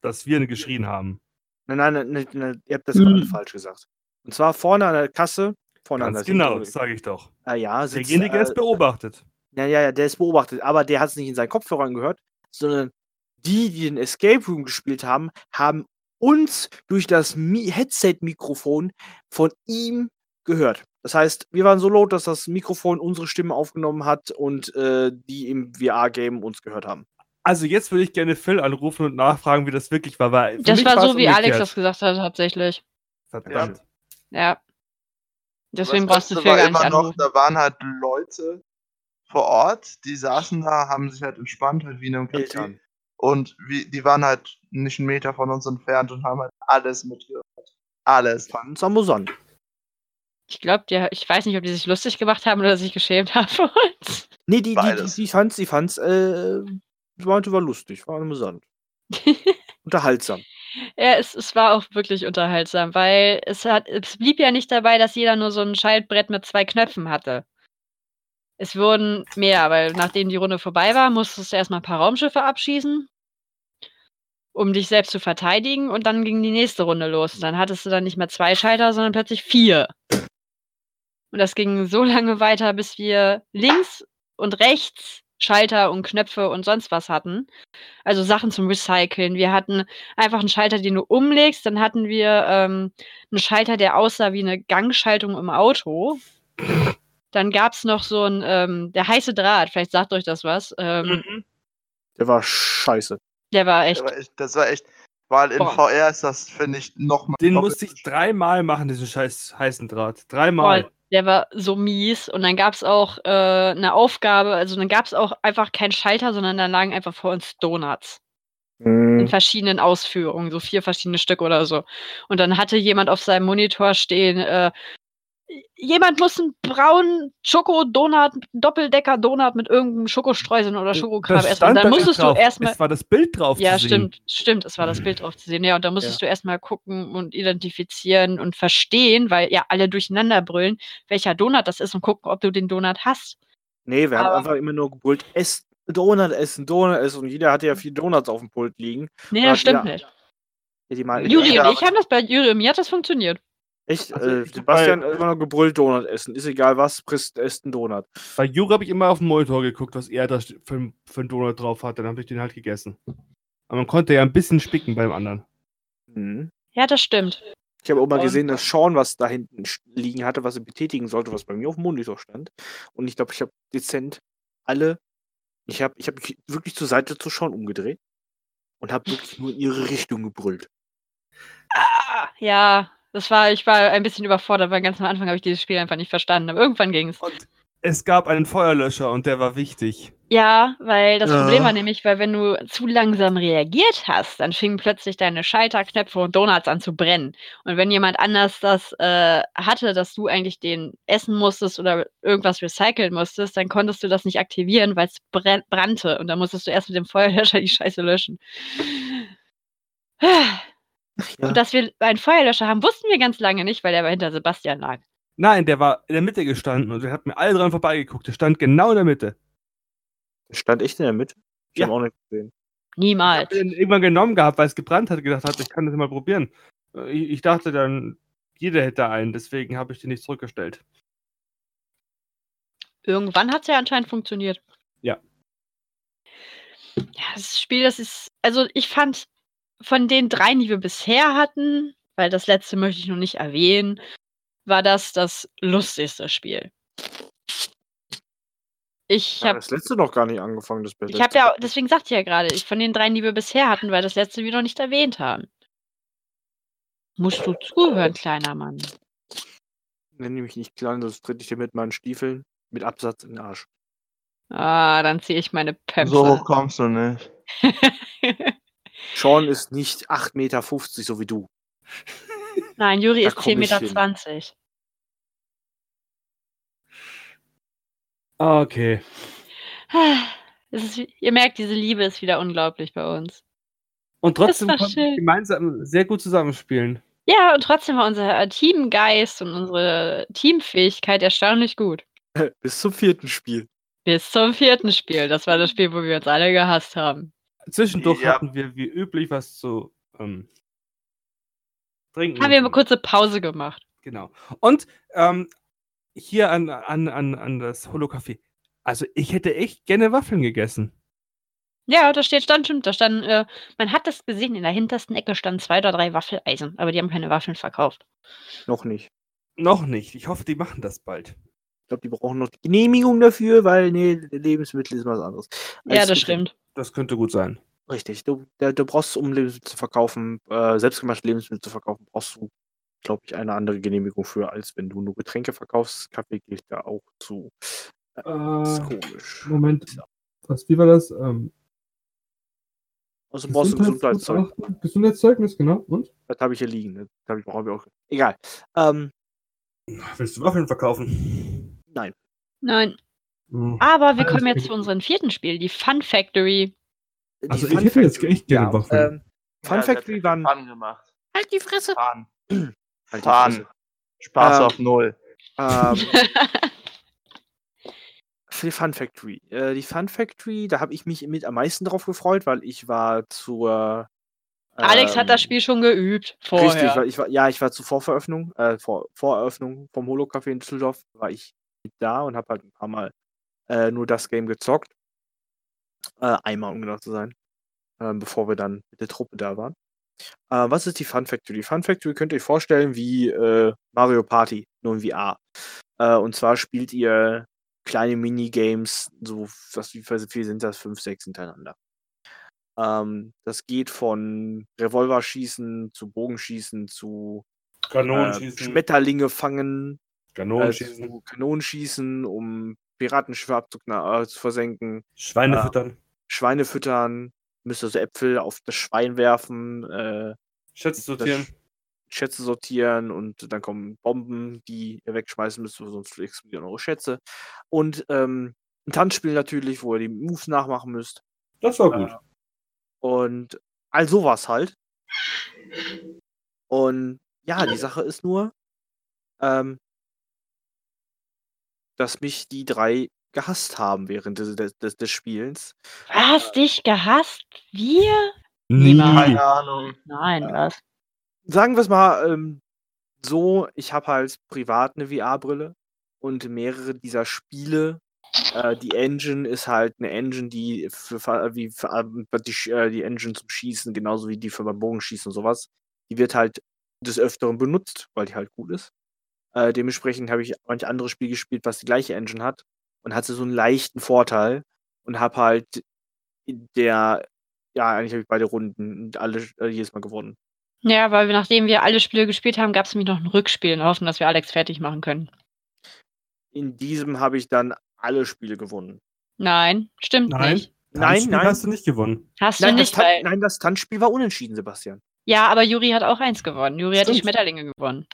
dass wir geschrien haben. Nein, nein, nein, nein, nein, ihr habt das Mhm. gerade falsch gesagt. Und zwar vorne an der Kasse. Vorne an Ganz der genau, sage ich doch. Ah, ja, sitzt, Derjenige, der es äh, beobachtet. Ja, ja, ja, der ist beobachtet, aber der hat es nicht in seinen Kopfhörern gehört, sondern die, die den Escape Room gespielt haben, haben uns durch das Mi Headset-Mikrofon von ihm gehört. Das heißt, wir waren so laut, dass das Mikrofon unsere Stimme aufgenommen hat und äh, die im VR-Game uns gehört haben. Also jetzt würde ich gerne Phil anrufen und nachfragen, wie das wirklich war. Weil Das mich war so, wie Alex das gesagt hat, tatsächlich. Verdammt. Ja. Deswegen Das brauchst du Phil war gar nicht immer noch, anrufen. da waren halt Leute vor Ort, die saßen da, haben sich halt entspannt, halt wie in einem. Eltern. Und wie, die waren halt nicht einen Meter von uns entfernt und haben halt alles mitgehört. Alles. Fanden es amüsant. Ich glaube, ich weiß nicht, ob die sich lustig gemacht haben oder sich geschämt haben für uns. Nee, die, die, die, die fand's, die fand's, äh, die meinte, war lustig, war amüsant. Unterhaltsam. Ja, es, es war auch wirklich unterhaltsam, weil es hat, es blieb ja nicht dabei, dass jeder nur so ein Schaltbrett mit zwei Knöpfen hatte. Es wurden mehr, weil nachdem die Runde vorbei war, musstest du erstmal ein paar Raumschiffe abschießen, um dich selbst zu verteidigen, und dann ging die nächste Runde los. Und dann hattest du dann nicht mehr zwei Schalter, sondern plötzlich vier. Und das ging so lange weiter, bis wir links und rechts Schalter und Knöpfe und sonst was hatten. Also Sachen zum Recyceln. Wir hatten einfach einen Schalter, den du umlegst. Dann hatten wir ähm, einen Schalter, der aussah wie eine Gangschaltung im Auto. Dann gab es noch so ein, ähm, der heiße Draht, vielleicht sagt euch das was. Ähm, Mhm. Der war scheiße. Der war echt. Das war echt, das war echt weil in Boah. VR ist das, finde ich, nochmal. Den musste ich dreimal machen, diesen scheiß heißen Draht. Dreimal. Boah, der war so mies. Und dann gab es auch äh, eine Aufgabe, also dann gab es auch einfach keinen Schalter, sondern dann lagen einfach vor uns Donuts. Hm. in verschiedenen Ausführungen, so vier verschiedene Stück oder so. Und dann hatte jemand auf seinem Monitor stehen, äh, jemand muss einen braunen Schoko-Donut, Doppeldecker-Donut mit irgendeinem Schokostreuseln oder Schokokram Das essen. Und dann da musstest drauf. du erstmal. Es war das Bild drauf Ja, zu sehen. stimmt, stimmt, es war das Bild drauf zu sehen. Ja, und da musstest du erstmal gucken und identifizieren und verstehen, weil ja alle durcheinander brüllen, welcher Donut das ist und gucken, ob du den Donut hast. Nee, wir haben Aber- einfach immer nur gebrüllt, ess Donut essen, Donut essen. Und jeder hatte ja vier Donuts auf dem Pult liegen. Nee, Ja, das stimmt ja. nicht. Ja, Juri Ja, und ich haben das bei Juri und mir hat das funktioniert. Echt? Also, äh, ich- Sebastian hat immer noch gebrüllt, Donut essen. Ist egal was, frisst, esst einen Donut. Bei Jura habe ich immer auf den Monitor geguckt, was er da für, für einen Donut drauf hat. Dann habe ich den halt gegessen. Aber man konnte ja ein bisschen spicken beim anderen. Mhm. Ja, das stimmt. Ich habe auch mal Und- gesehen, dass Sean was da hinten liegen hatte, was er betätigen sollte, was bei mir auf dem Monitor stand. Und ich glaube, ich habe dezent alle. Ich habe ich hab mich wirklich zur Seite zu Sean umgedreht und habe wirklich nur in ihre Richtung gebrüllt. Ah, ja, das war, ich war ein bisschen überfordert, weil ganz am Anfang habe ich dieses Spiel einfach nicht verstanden. Aber irgendwann ging es. Und es gab einen Feuerlöscher und der war wichtig. Ja, weil das Ja. Problem war nämlich, weil wenn du zu langsam reagiert hast, dann fingen plötzlich deine Schalter, Knöpfe und Donuts an zu brennen. Und wenn jemand anders das äh, hatte, dass du eigentlich den essen musstest oder irgendwas recyceln musstest, dann konntest du das nicht aktivieren, weil es brannte. Und dann musstest du erst mit dem Feuerlöscher die Scheiße löschen. Ja. Und dass wir einen Feuerlöscher haben, wussten wir ganz lange nicht, weil der hinter Sebastian lag. Nein, der war in der Mitte gestanden und wir hatten alle dran vorbeigeguckt. Der stand genau in der Mitte. Stand echt in der Mitte? Ich Ja. habe auch nicht gesehen. Ich Niemals. habe den irgendwann genommen gehabt, weil es gebrannt hat, gedacht hat, ich kann das mal probieren. Äh, Ich, ich dachte dann, jeder hätte einen, deswegen habe ich den nicht zurückgestellt. Irgendwann hat es ja anscheinend funktioniert. Ja. Ja, das Spiel, das ist, also ich fand von den dreien, die wir bisher hatten, weil das letzte möchte ich noch nicht erwähnen, war das das lustigste Spiel. Ich Ich habe das letzte noch gar nicht angefangen, das ich habe ja, deswegen sagte ich ja gerade, ich von den dreien, die wir bisher hatten, weil das letzte wir noch nicht erwähnt haben. Musst du zuhören, kleiner Mann. Nenne mich nicht klein, sonst tritt ich dir mit meinen Stiefeln mit Absatz in den Arsch. Ah, dann ziehe ich meine Pömpfe. So kommst du nicht. Sean ist nicht 8,50 Meter, so wie du. Nein, Juri Da ist komm 10,20 ich Meter. hin. 20. Okay. Es ist, ihr merkt, diese Liebe ist wieder unglaublich bei uns. Und trotzdem war konnten wir gemeinsam sehr gut zusammenspielen. Ja, und trotzdem war unser Teamgeist und unsere Teamfähigkeit erstaunlich gut. Bis zum vierten Spiel. Bis zum vierten Spiel. Das war das Spiel, wo wir uns alle gehasst haben. Zwischendurch Ja. hatten wir wie üblich was zu ähm, trinken. Haben wir eine kurze Pause gemacht. Genau. Und ähm, hier an, an, an, an das Holo-Café. Also ich hätte echt gerne Waffeln gegessen. Ja, da steht, stand stimmt, da stand, äh, man hat das gesehen, in der hintersten Ecke standen zwei oder drei Waffeleisen, aber die haben keine Waffeln verkauft. Noch nicht. Noch nicht. Ich hoffe, die machen das bald. Ich glaube, die brauchen noch die Genehmigung dafür, weil nee, Lebensmittel ist was anderes. Ja, das stimmt. Das könnte gut sein. Richtig. Du, der, du brauchst, um Lebensmittel zu verkaufen, äh, selbstgemachte Lebensmittel zu verkaufen, brauchst du, glaube ich, eine andere Genehmigung für, als wenn du nur Getränke verkaufst. Kaffee gilt da auch zu. Das ist Äh, komisch. Moment. Was, wie war das? Ähm, Also brauchst du Gesundheitszeug. Gesundheitszeugnis, Gesundheitszeugnis, genau. Und? Das habe ich hier liegen. Das habe ich, brauche ich auch. Egal. Ähm, Willst du Waffeln verkaufen? Nein. Hm. Aber wir kommen jetzt zu unserem vierten Spiel, die Fun Factory. die Also, ich Fun hätte jetzt Factory- echt gerne ja, Waffeln. Ähm, Fun Ja, Factory waren. Fun gemacht. Halt die Fresse! Fun. Halt die Fun. Fresse. Spaß Ähm, auf Null. Ähm, für die Fun Factory. Äh, die Fun Factory, da habe ich mich mit am meisten drauf gefreut, weil ich war zur. Alex hat das ähm, Spiel schon geübt vorher. Richtig, weil ich war, ja, ich war zur Vorveröffnung, äh, vor, Voreröffnung vom Holo-Café in Düsseldorf, war ich da und habe halt ein paar Mal äh, nur das Game gezockt. Äh, einmal, um genau zu sein. Ähm, bevor wir dann mit der Truppe da waren. Äh, was ist die Fun Factory? Die Fun Factory könnt ihr euch vorstellen wie äh, Mario Party, nur in VR. Äh, und zwar spielt ihr kleine Minigames, so was wie viel sind das? Fünf, sechs hintereinander. Ähm, das geht von Revolverschießen zu Bogenschießen zu äh, Kanonenschießen. Schmetterlinge fangen, äh, Kanonenschießen. zu Kanonenschießen, um Piratenschiffe abzukna- äh, zu versenken, Schweine Ah. füttern. Schweine füttern, müsst also Äpfel auf das Schwein werfen, äh, Schätze sortieren. Schätze sortieren und dann kommen Bomben, die ihr wegschmeißen müsst, sonst explodieren eure Schätze. Und ähm, ein Tanzspiel natürlich, wo ihr die Moves nachmachen müsst. Das war gut. Äh, Und all sowas halt. Und ja, die Sache ist nur, ähm, dass mich die drei gehasst haben während des, des, des, Spielens. Was? Dich gehasst? Wir? Niemals. Keine Ahnung. Nein, was? Sagen wir es mal ähm, so, ich habe halt privat eine VR-Brille und mehrere dieser Spiele. Äh, die Engine ist halt eine Engine, die für, wie für, ähm, die, äh, die Engine zum Schießen, genauso wie die für beim Bogenschießen und sowas. Die wird halt des Öfteren benutzt, weil die halt gut ist. Äh, dementsprechend habe ich manch anderes Spiel gespielt, was die gleiche Engine hat und hatte so einen leichten Vorteil und habe halt in der, ja, eigentlich habe ich beide Runden und alle äh, jedes Mal gewonnen. Ja, weil wir, nachdem wir alle Spiele gespielt haben, gab es nämlich noch ein Rückspiel und hoffen, dass wir Alex fertig machen können. In diesem habe ich dann alle Spiele gewonnen. Nein, stimmt Nein. nicht. Nein, nein. hast du nicht gewonnen. Hast Nein du das, nicht, weil. nein, das Tanzspiel war unentschieden, Sebastian. Ja, aber Juri hat auch eins gewonnen. Juri hat die Stimmt. Schmetterlinge gewonnen.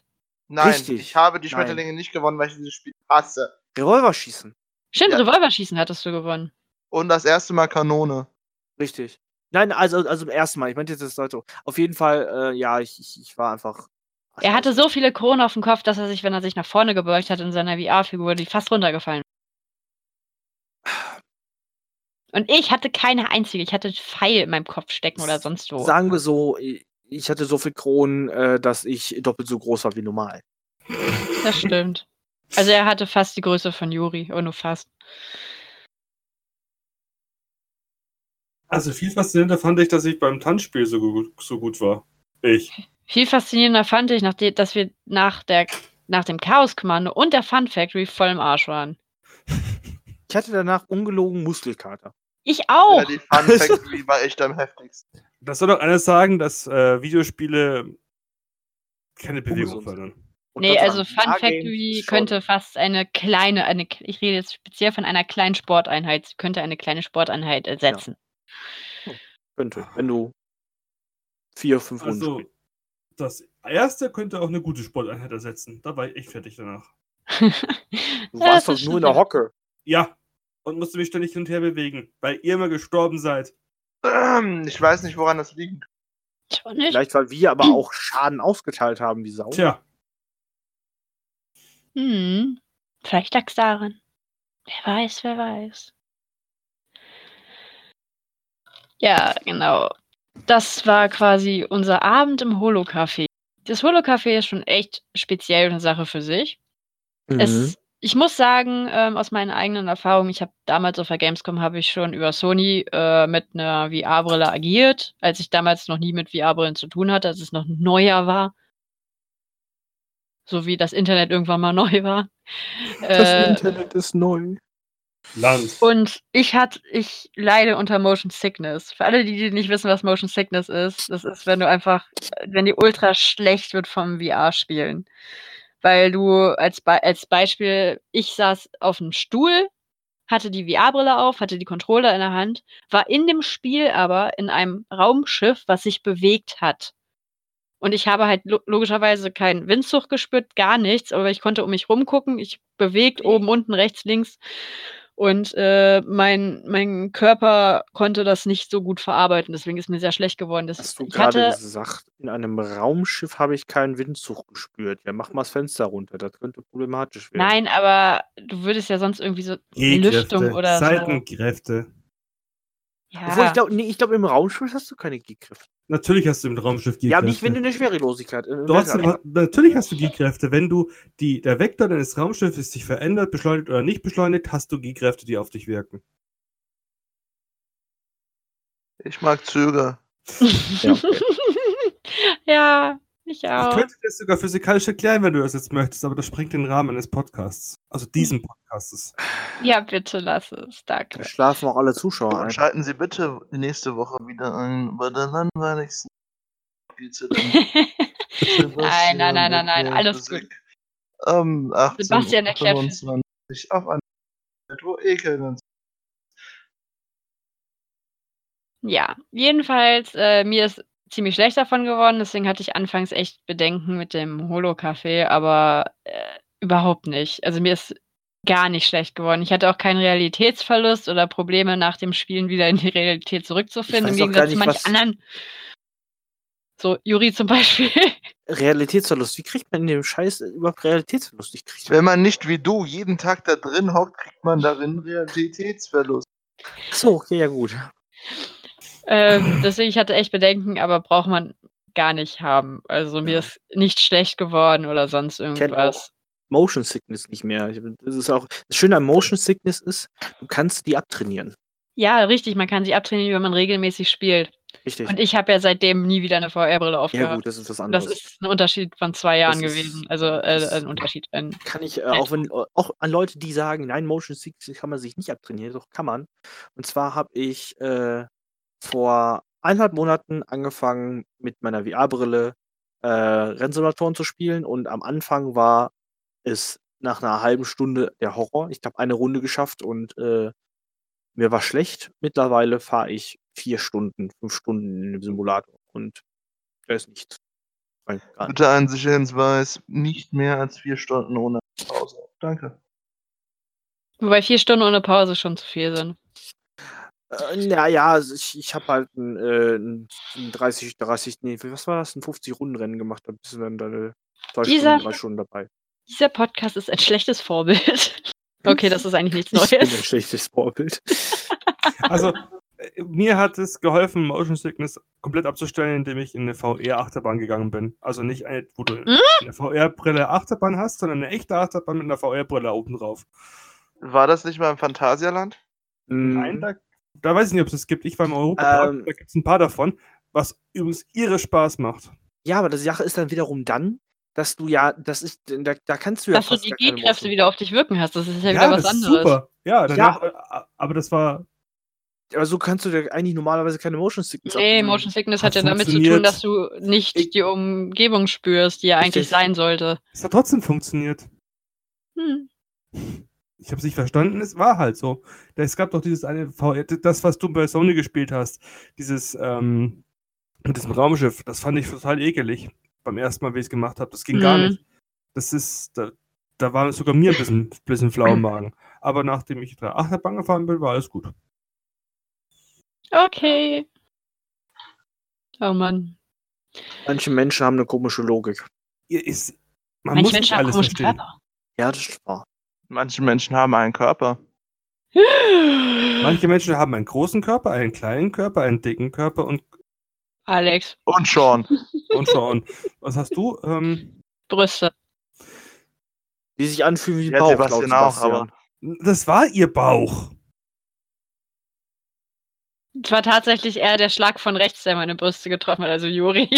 Nein, Richtig. ich habe die Nein. Schmetterlinge nicht gewonnen, weil ich dieses Spiel hasse. Revolverschießen. Stimmt, Ja. Revolverschießen hattest du gewonnen. Und das erste Mal Kanone. Richtig. Nein, also, also im ersten Mal. Ich meinte jetzt das Leute. Auf jeden Fall, äh, ja, ich, ich, ich war einfach. Ach, Er hatte so viele Kronen auf dem Kopf, dass er sich, wenn er sich nach vorne gebeugt hat in seiner VR-Figur, die fast runtergefallen. Und ich hatte keine einzige. Ich hatte Pfeil in meinem Kopf stecken oder sonst wo. Sagen wir so, ich hatte so viel Kronen, äh, dass ich doppelt so groß war wie normal. Das stimmt. Also er hatte fast die Größe von Juri, und nur fast. Also viel faszinierender fand ich, dass ich beim Tanzspiel so gut, so gut war. Ich. Viel faszinierender fand ich, nachdem, dass wir nach, der, nach dem Chaos-Kommando und der Fun Factory voll im Arsch waren. Ich hatte danach ungelogen Muskelkater. Ich auch. Ja, die Fun Factory war echt am heftigsten. Das soll doch einer sagen, dass äh, Videospiele keine Bewegung fördern. Und Nee, also Fun Factory könnte fast eine kleine, eine, ich rede jetzt speziell von einer kleinen Sporteinheit, könnte eine kleine Sporteinheit ersetzen. Könnte, wenn du vier, fünf Runden Also, spielst. das erste könnte auch eine gute Sporteinheit ersetzen. Da war ich echt fertig danach. Du Ja, warst das doch nur in der. Hocke. Ja. Und musste mich ständig hin und her bewegen, weil ihr immer gestorben seid. Ich weiß nicht, woran das liegt. Ich auch nicht. Vielleicht, weil wir aber auch Schaden ausgeteilt haben, wie Sau. Tja, Hm, vielleicht lag es daran. Wer weiß, wer weiß. Ja, genau. Das war quasi unser Abend im Holo-Café. Das Holo-Café ist schon echt speziell eine Sache für sich. Mhm. Es, ich muss sagen, ähm, aus meinen eigenen Erfahrungen, ich habe damals auf der Gamescom habe ich schon über Sony äh, mit einer VR-Brille agiert, als ich damals noch nie mit VR-Brillen zu tun hatte, als es noch neuer war. So wie das Internet irgendwann mal neu war. Das Äh, Internet ist neu. Land. und ich hatte, ich leide unter Motion Sickness. Für alle, die, die nicht wissen, was Motion Sickness ist, das ist, wenn du einfach, wenn die ultra schlecht wird vom VR-Spielen. Weil du als, Be als Beispiel, ich saß auf einem Stuhl, hatte die VR-Brille auf, hatte die Controller in der Hand, war in dem Spiel aber in einem Raumschiff, was sich bewegt hat. Und ich habe halt lo logischerweise keinen Windzug gespürt, gar nichts, aber ich konnte um mich rumgucken, ich bewegt oben, unten, rechts, links. Und äh, mein, mein Körper konnte das nicht so gut verarbeiten, deswegen ist mir sehr schlecht geworden. Das, Hast du ich gerade hatte, gesagt, in einem Raumschiff habe ich keinen Windzug gespürt. Ja, mach mal das Fenster runter. Das könnte problematisch werden. nein, aber du würdest ja sonst irgendwie so Lüftung oder so. Seitenkräfte. Obwohl, Ja, ich glaube, nee, ich glaub, im Raumschiff hast du keine G-Kräfte. Natürlich hast du im Raumschiff G-Kräfte. Ja, nicht, wenn du eine Schwerelosigkeit. äh, Trotzdem, Weltall- natürlich hast du G-Kräfte. Wenn du die, der Vektor deines Raumschiffes sich verändert, beschleunigt oder nicht beschleunigt, hast du G-Kräfte, die auf dich wirken. Ich mag Züge. Ja, okay. ja, ich Ich auch. könnte das sogar physikalisch erklären, wenn du das jetzt möchtest, aber das sprengt den Rahmen eines Podcasts. Also diesen Podcasts. Ja, bitte lass es. Danke. Da schlafen auch alle Zuschauer ein. schalten Sie bitte nächste Woche wieder ein bei der langweiligsten nein, nein, nein, nein, nein, alles gut. Physik. Am 18. Sebastian erklärt- 25 auf Welt, wo Ekel Ja, jedenfalls, äh, mir ist ziemlich schlecht davon geworden, deswegen hatte ich anfangs echt Bedenken mit dem Holo-Café, aber äh, überhaupt nicht. Also mir ist gar nicht schlecht geworden. Ich hatte auch keinen Realitätsverlust oder Probleme nach dem Spielen wieder in die Realität zurückzufinden, im Gegensatz zu nicht, manch was- anderen. So, Juri zum Beispiel. Realitätsverlust. Wie kriegt man in dem Scheiß überhaupt Realitätsverlust? Ich krieg Wenn man nicht wie du jeden Tag da drin hockt, kriegt man darin Realitätsverlust. so, okay, ja gut. Ähm, deswegen, ich hatte echt Bedenken, aber braucht man gar nicht haben. Also mir Ja. ist nicht schlecht geworden oder sonst irgendwas. Motion Sickness nicht mehr. Das ist auch das Schöne an Motion Sickness ist, du kannst die abtrainieren. Ja, richtig, man kann sie abtrainieren, wenn man regelmäßig spielt. Richtig. Und ich habe ja seitdem nie wieder eine VR-Brille ja aufgehabt. gut, das ist was das anderes. ist ein Unterschied von zwei Jahren Das ist- gewesen. Also äh, das- ein Unterschied. Ein, kann ich, äh, auch wenn auch an Leute, die sagen, nein, Motion Sickness kann man sich nicht abtrainieren, doch kann man. Und zwar habe ich äh, vor eineinhalb Monaten angefangen mit meiner VR-Brille äh, Rennsimulatoren zu spielen und am Anfang war es nach einer halben Stunde der Horror. Ich habe eine Runde geschafft und äh, mir war schlecht. Mittlerweile fahre ich vier Stunden, fünf Stunden in dem Simulator und da ist nichts. Bitte einen Sicherheitsweis, nicht mehr als vier Stunden ohne Pause. Danke. wobei vier Stunden ohne Pause schon zu viel sind. Äh, naja, ich, ich habe halt ein, äh, ein ein 30, 30, nee, was war das? Ein 50-Runden-Rennen gemacht. Da bist du dann deine zwei Dieser- Stunden, drei Stunden dabei. Dieser Podcast ist ein schlechtes Vorbild. Okay, das ist eigentlich nichts Ich bin ein Neues. schlechtes Vorbild. Also, äh, mir hat es geholfen, Motion Sickness komplett abzustellen, indem ich in eine VR-Achterbahn gegangen bin. Also nicht eine, wo du Hm? eine VR-Brille Achterbahn hast, sondern eine echte Achterbahn mit einer VR-Brille oben drauf. War das nicht mal im Phantasialand? Nein, Mhm. da, da weiß ich nicht, ob es das gibt. Ich war im Europapark, Ähm. da gibt es ein paar davon, was übrigens ihre Spaß macht. Ja, aber die Sache ist dann wiederum dann, dass du ja, das ist, da, da kannst du ja Dass du die G-Kräfte wieder auf dich wirken hast, das ist ja wieder was das ist anderes. super. Ja, danach, Ja. äh, aber das war, Aber so kannst du ja eigentlich normalerweise keine Motion Sickness Nee, abtrainieren. Motion Sickness Hat hat ja damit zu tun, dass du nicht Ich- die Umgebung spürst, die ja eigentlich Richtig. sein sollte. es hat trotzdem funktioniert. Hm. Ich habe es nicht verstanden, es war halt so. Es gab doch dieses eine VR, das, was du bei Sony gespielt hast, dieses ähm, mit diesem Raumschiff, das fand ich total ekelig beim ersten Mal, wie ich es gemacht habe. Das ging gar Mhm. nicht. Das ist, da, da war sogar mir ein bisschen, bisschen flau im Magen. Aber nachdem ich da Achterbahn gefahren bin, war alles gut. Okay. Oh Mann. Manche Menschen haben eine komische Logik. Ist, man Manche muss Menschen haben alles komischen verstehen. Körper. Ja, das ist wahr. Manche Menschen haben einen Körper. Manche Menschen haben einen großen Körper, einen kleinen Körper, einen dicken Körper und, Alex, Und schon. und schauen. Was hast du? Ähm, Brüste. Die sich anfühlen wie Ja, Bauch, Sebastian auch, aber das war ihr Bauch. Es war tatsächlich eher der Schlag von rechts, der meine Brüste getroffen hat, also Juri.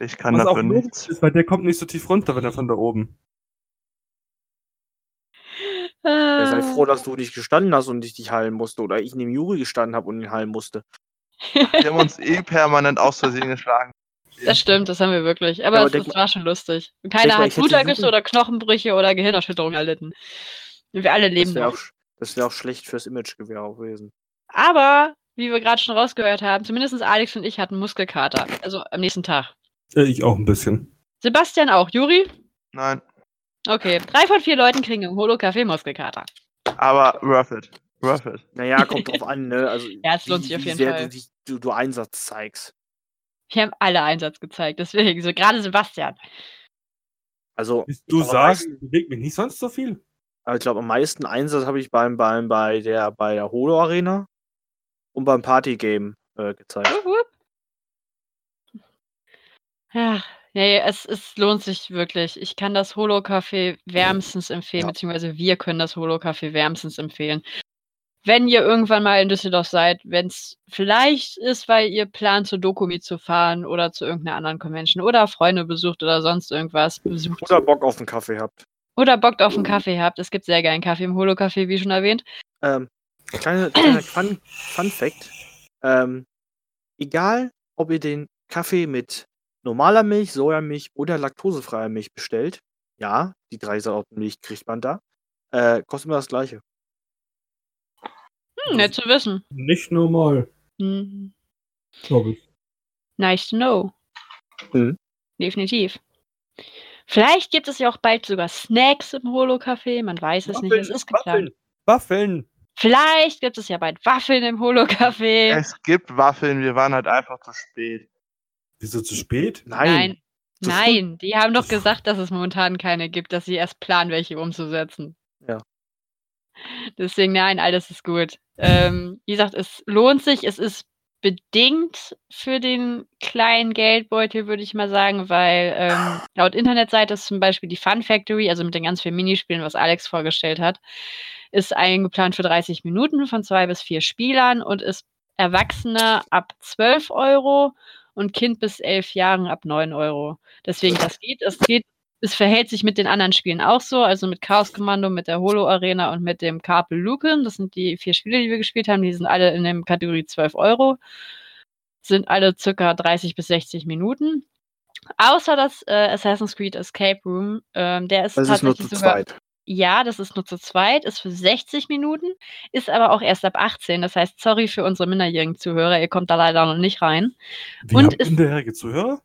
Ich kann Was dafür nichts. ist, weil der kommt nicht so tief runter, wenn er von da oben. Ja, sei Äh, froh, dass du dich gestanden hast und ich dich heilen musste. Oder ich neben Juri gestanden habe und ihn heilen musste. Wir haben uns eh permanent aus Versehen geschlagen. Das stimmt, das haben wir wirklich. Aber aber es, es war schon lustig. Und keiner hat Blutergüsse oder Knochenbrüche oder Gehirnerschütterungen erlitten. Wir alle leben Das wäre noch. auch, das wär auch schlecht fürs Imagegewehr auch gewesen. Aber, wie wir gerade schon rausgehört haben, zumindest Alex und ich hatten Muskelkater. Also am nächsten Tag. Äh, ich auch ein bisschen. Sebastian auch. Juri? Nein, Okay. Drei von vier Leuten kriegen im Holo-Café Muskelkater. aber worth it. Worth it. Naja, kommt drauf an, ne? Also, Ja, es lohnt sich auf jeden sehr Fall. Du, du, du Einsatz zeigst. Wir haben alle Einsatz gezeigt. Deswegen, so gerade Sebastian. Also, du sagst, bewegt mich nicht sonst so viel. aber ich glaube, am meisten Einsatz habe ich beim, beim, bei der, bei der Holo-Arena und beim Partygame äh, gezeigt. Wupp, wupp. Ja, nee, es, es lohnt sich wirklich. Ich kann das Holo-Café wärmstens empfehlen, Ja. beziehungsweise wir können das Holo-Café wärmstens empfehlen. Wenn ihr irgendwann mal in Düsseldorf seid, wenn es vielleicht ist, weil ihr plant, zur Dokumi zu fahren oder zu irgendeiner anderen Convention oder Freunde besucht oder sonst irgendwas besucht Oder Bock auf einen Kaffee habt. oder Bock auf einen Kaffee habt. Es gibt sehr geilen Kaffee im Holo-Café, wie schon erwähnt. Ähm, kleine, kleiner Fun, Fun Fact. Ähm, egal, ob ihr den Kaffee mit normaler Milch, Sojamilch oder laktosefreier Milch bestellt, ja, die drei Sorten Milch kriegt man da, äh, kostet immer das gleiche. Hm, nett zu wissen. Nicht normal, Hm. glaube ich. Nice to know. Mhm. Definitiv. Vielleicht gibt es ja auch bald sogar Snacks im Holo-Café. Man weiß es nicht. Es ist geplant. Waffeln. Vielleicht gibt es ja bald Waffeln im Holo-Café. Es gibt Waffeln, wir waren halt einfach zu spät. Wieso zu spät? Nein. Nein. Nein, die haben doch gesagt, dass es momentan keine gibt, dass sie erst planen, welche umzusetzen. Ja. Deswegen, nein, alles ist gut. Ähm, wie gesagt, es lohnt sich. Es ist bedingt für den kleinen Geldbeutel, würde ich mal sagen, weil ähm, laut Internetseite ist zum Beispiel die Fun Factory, also mit den ganz vielen Minispielen, was Alex vorgestellt hat, ist eingeplant für 30 Minuten von zwei bis vier Spielern und ist Erwachsene ab 12 Euro und Kind bis 11 Jahren ab 9 Euro. Deswegen, das geht, es geht, es verhält sich mit den anderen Spielen auch so, also mit Chaos Kommando, mit der Holo Arena und mit dem Carpel Luken. Das sind die vier Spiele, die wir gespielt haben. Die sind alle in der Kategorie 12 Euro. Sind alle circa 30 bis 60 Minuten. Außer das äh, Assassin's Creed Escape Room, ähm, der ist Das ist nur tatsächlich zu sogar zweit. Ja, das ist nur zu zweit, ist für 60 Minuten, ist aber auch erst ab 18. Das heißt, sorry für unsere minderjährigen Zuhörer, ihr kommt da leider noch nicht rein. Wir Und haben ist- minderjährige Zuhörer?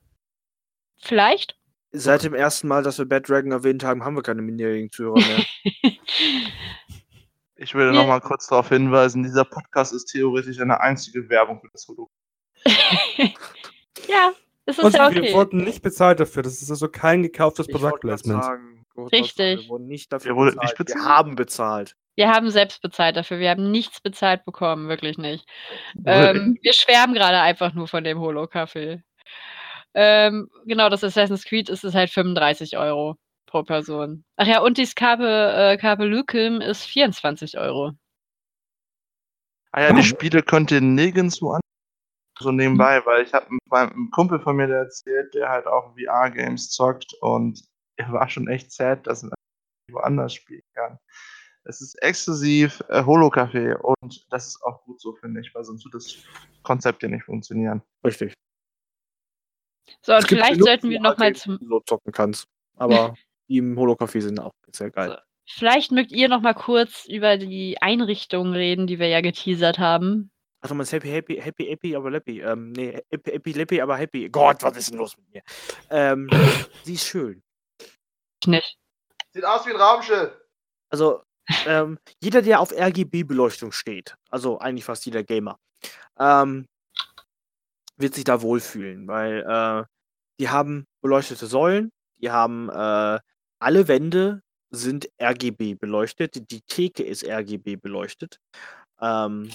Vielleicht? Seit dem ersten Mal, dass wir Bad Dragon erwähnt haben, haben wir keine minderjährigen Zuhörer mehr. Ich will Ja. noch mal kurz darauf hinweisen, dieser Podcast ist theoretisch eine einzige Werbung für das Holo. ja, es ist Und ja wir okay. wurden nicht bezahlt dafür. Das ist also kein gekauftes Ich Grad Richtig. Wir wurden nicht dafür wurdet bezahlt. nicht bezahlt? Wir haben bezahlt. Wir haben selbst bezahlt dafür. Wir haben nichts bezahlt bekommen, wirklich nicht. Ähm, wir schwärmen gerade einfach nur von dem Holo-Café. Ähm, genau, das Assassin's Creed ist es halt 35 Euro pro Person. Ach ja, und die Scarpe, äh, Carpe Lucum ist 24 Euro. Ah ja, die Spiele könnt ihr nirgendwo an. So nebenbei, weil ich habe einem Kumpel von mir der erzählt, der halt auch VR-Games zockt und er war schon echt sad, dass man woanders spielen kann. Es ist exklusiv äh, Holo-Café und das ist auch gut so, finde ich, weil sonst wird das Konzept ja nicht funktionieren. Richtig. So, und vielleicht sollten wir nochmal zum. so zocken kannst. Aber die im Holo-Café sind auch sehr geil. Vielleicht mögt ihr noch mal kurz über die Einrichtungen reden, die wir ja geteasert haben. Ach, du meinst Happy, Happy, Happy, Happy, aber Leppy. Ähm, nee, Happy, Happy, Leppy, aber Happy. Gott, was ist denn los mit mir? Ähm, sie ist schön. Ich nicht. Sieht aus wie ein Raumschiff. Also, ähm, jeder, der auf RGB-Beleuchtung steht, also eigentlich fast jeder Gamer, ähm, wird sich da wohlfühlen, weil äh, die haben beleuchtete Säulen, die haben äh, alle Wände sind RGB beleuchtet, die, Theke ist RGB beleuchtet. Ähm,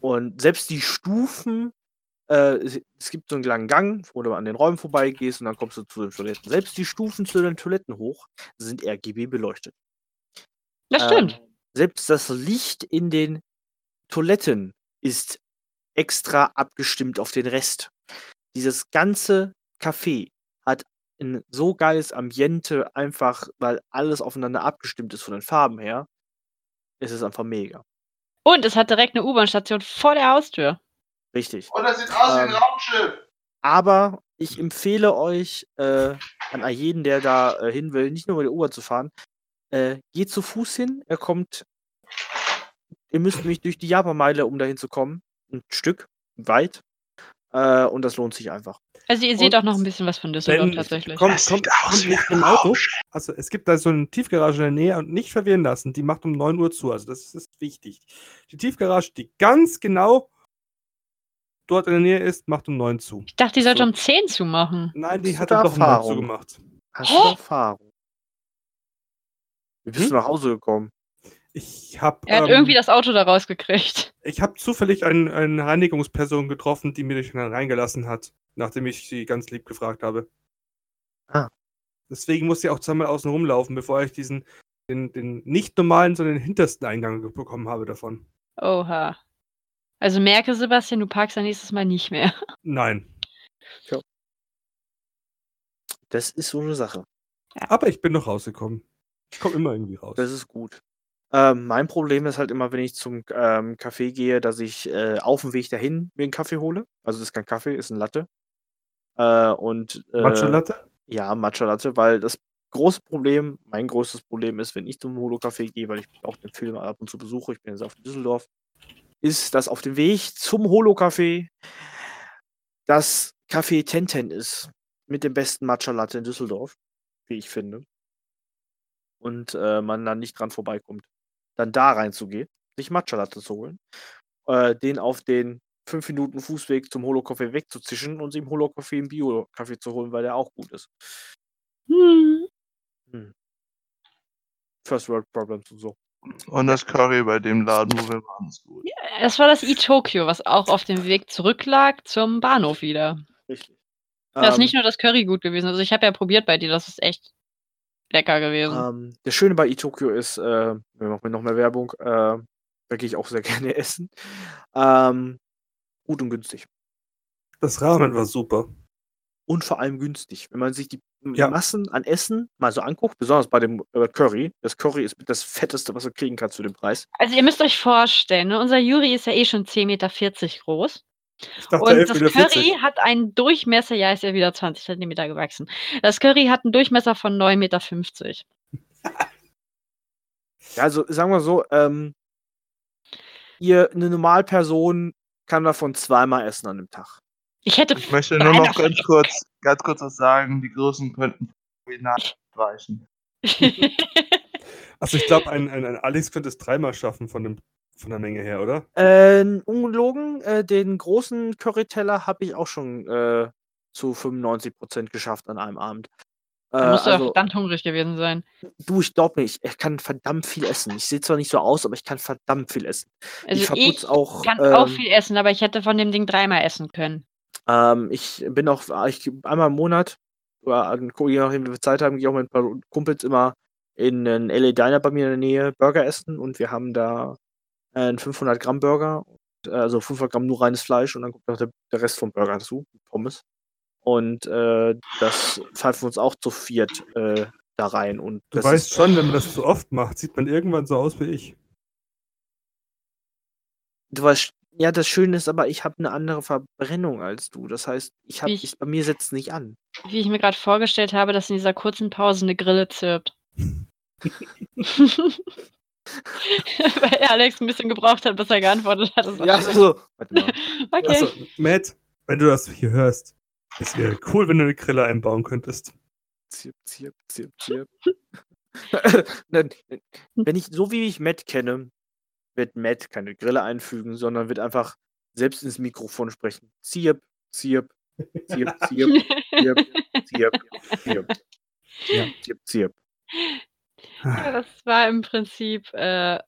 und selbst die Stufen, äh, es, es gibt so einen langen Gang, wo du an den Räumen vorbeigehst und dann kommst du zu den Toiletten. Selbst die Stufen zu den Toiletten hoch sind RGB beleuchtet. Das stimmt. Ähm, selbst das Licht in den Toiletten ist extra abgestimmt auf den Rest. Dieses ganze Café hat ein so geiles Ambiente, einfach weil alles aufeinander abgestimmt ist von den Farben her. Es ist einfach mega. Und es hat direkt eine U-Bahn-Station vor der Haustür. Richtig. Und das sieht aus wie ein Ähm, Raumschiff. Aber ich empfehle euch, äh, an jeden, der da äh, hin will, nicht nur mit der U-Bahn zu fahren, äh, geht zu Fuß hin. Er kommt, ihr müsst nämlich durch die Japanmeile, um dahin zu kommen. Ein Stück weit. Äh, und das lohnt sich einfach. Also ihr seht Und auch noch ein bisschen was von Düsseldorf tatsächlich. Kommt, Das kommt, sieht aus kommt ein im Auto. Also es gibt da so eine Tiefgarage in der Nähe und nicht verwirren lassen. Die macht um 9 Uhr zu. Also das ist wichtig. Die Tiefgarage, die ganz genau dort in der Nähe ist, macht um 9 zu. Ich dachte, die sollte So. um 10 zumachen. Nein, die hat doch um 9 zu gemacht. Hast du Erfahrung? Wie bist Hm? du nach Hause gekommen? Ich habe Er hat ähm, irgendwie das Auto da rausgekriegt. ich hab zufällig ein, eine Reinigungsperson getroffen, die mir dann reingelassen hat, nachdem ich sie ganz lieb gefragt habe. Ah. Deswegen musste ich auch zweimal außen rumlaufen, bevor ich diesen den, den nicht normalen, sondern den hintersten Eingang bekommen habe davon. Oha. Also merke, Sebastian, du parkst dann nächstes Mal nicht mehr. Nein. Das ist so eine Sache. Aber ich bin noch rausgekommen. Ich komme immer irgendwie raus. Das ist gut. Ähm, mein Problem ist halt immer, wenn ich zum ähm, Café gehe, dass ich äh, auf dem Weg dahin mir einen Kaffee hole. Also das ist kein Kaffee, ist ein Latte. Äh, und äh, Matcha Latte? ja, Matcha Latte, weil das große Problem, mein größtes Problem ist, wenn ich zum Holo-Café gehe, weil ich auch den Film ab und zu besuche, ich bin jetzt auf Düsseldorf, ist, dass auf dem Weg zum Holo-Café das Café Tenten ist. Mit dem besten Matcha Latte in Düsseldorf, wie ich finde. Und äh, man dann nicht dran vorbeikommt. Dann da reinzugehen, sich Matcha Latte zu holen, äh, den auf den 5 Minuten Fußweg zum Holo-Café wegzuzischen und sich im Holo-Café einen Bio-Kaffee zu holen, weil der auch gut ist. Hm. First World Problems und so. Und das Curry bei dem Laden, wo wir waren, ist gut. Das war das E-Tokyo, was auch auf dem Weg zurücklag zum Bahnhof wieder. Richtig. Da ist Ähm, nicht nur das Curry gut gewesen. Also ich habe ja probiert bei dir, das ist echt lecker gewesen. Ähm, das Schöne bei Itokyo ist, äh, wir machen noch mehr Werbung, äh, da gehe ich auch sehr gerne essen. Ähm, gut und günstig. Das Ramen war super. Und vor allem günstig. Wenn man sich die Ja. Massen an Essen mal so anguckt, besonders bei dem äh, Curry, das Curry ist das fetteste, was du kriegen kannst zu dem Preis. Also ihr müsst euch vorstellen, ne, unser Juri ist ja eh schon 10,40 Meter groß. Dachte Und 11,40 das. Curry hat einen Durchmesser, ja, ist ja wieder 20 Zentimeter gewachsen. Das Curry hat einen Durchmesser von 9,50 Meter. Ja, also sagen wir so, ähm, ihr, eine Normalperson kann davon zweimal essen an dem Tag. Ich hätte. Ich möchte nur noch ganz kurz, ganz kurz was sagen. Die Größen könnten nicht weichen. Also ich glaube, ein, ein, ein Alex könnte es dreimal schaffen von, dem, von der Menge her, oder? Äh, ungelogen, äh, den großen Curryteller habe ich auch schon äh, zu 95% geschafft an einem Abend. Äh, Da musst du ja also, verdammt hungrig gewesen sein. du, ich glaube nicht, ich kann verdammt viel essen. Ich sehe zwar nicht so aus, aber ich kann verdammt viel essen. Also ich verputze auch. kann auch ähm, viel essen, aber ich hätte von dem Ding dreimal essen können. Ähm, ich bin auch, ich, einmal im Monat, oder je nachdem, wie wir Zeit haben, gehe ich auch mit ein paar Kumpels immer in einen LA Diner bei mir in der Nähe Burger essen und wir haben da einen 500 Gramm Burger, äh, also 500 Gramm nur reines Fleisch und dann kommt noch der, der Rest vom Burger dazu, Pommes. Und äh, das pfeifen wir uns auch zu viert äh, da rein. Und Du weißt schon, wenn man das zu oft macht, sieht man irgendwann so aus wie ich. du weißt, ja, das Schöne ist aber, ich habe eine andere Verbrennung als du. Das heißt, ich habe, Ich- ich, bei mir setzt es nicht an. Wie ich mir gerade vorgestellt habe, dass in dieser kurzen Pause eine Grille zirpt. Weil Alex ein bisschen gebraucht hat, bis er geantwortet hat. Das war Ja, so. Warte mal. okay. Also, Matt, wenn du das hier hörst, es wäre cool, wenn du eine Grille einbauen könntest. Zirp, zirp, zirp, zirp. Nein, Wenn ich, so wie ich Matt kenne, wird Matt keine Grille einfügen, sondern wird einfach selbst ins Mikrofon sprechen. Zirp, zirp, zirp, zirp, zirp, zirp, zirp. Zirp, zirp. Ja, das war im Prinzip äh,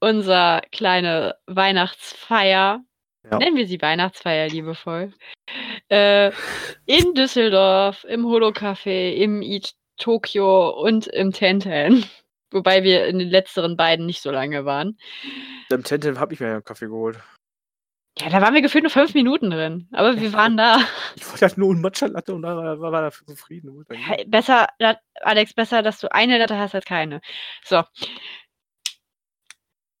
unser kleine Weihnachtsfeier. Ja. Nennen wir sie Weihnachtsfeier liebevoll. Äh, in Düsseldorf, im Holo-Café, im Eat Tokyo und im Tenten. Wobei wir in den letzteren beiden nicht so lange waren. Dem Tentem habe ich mir ja einen Kaffee geholt. Ja, da waren wir gefühlt nur fünf Minuten drin. Aber wir waren da. Ich wollte halt nur ein Matcha-Latte und dann war, war, war dafür zufrieden. Hey, Besser, Alex, besser, dass du eine Latte hast als keine. So.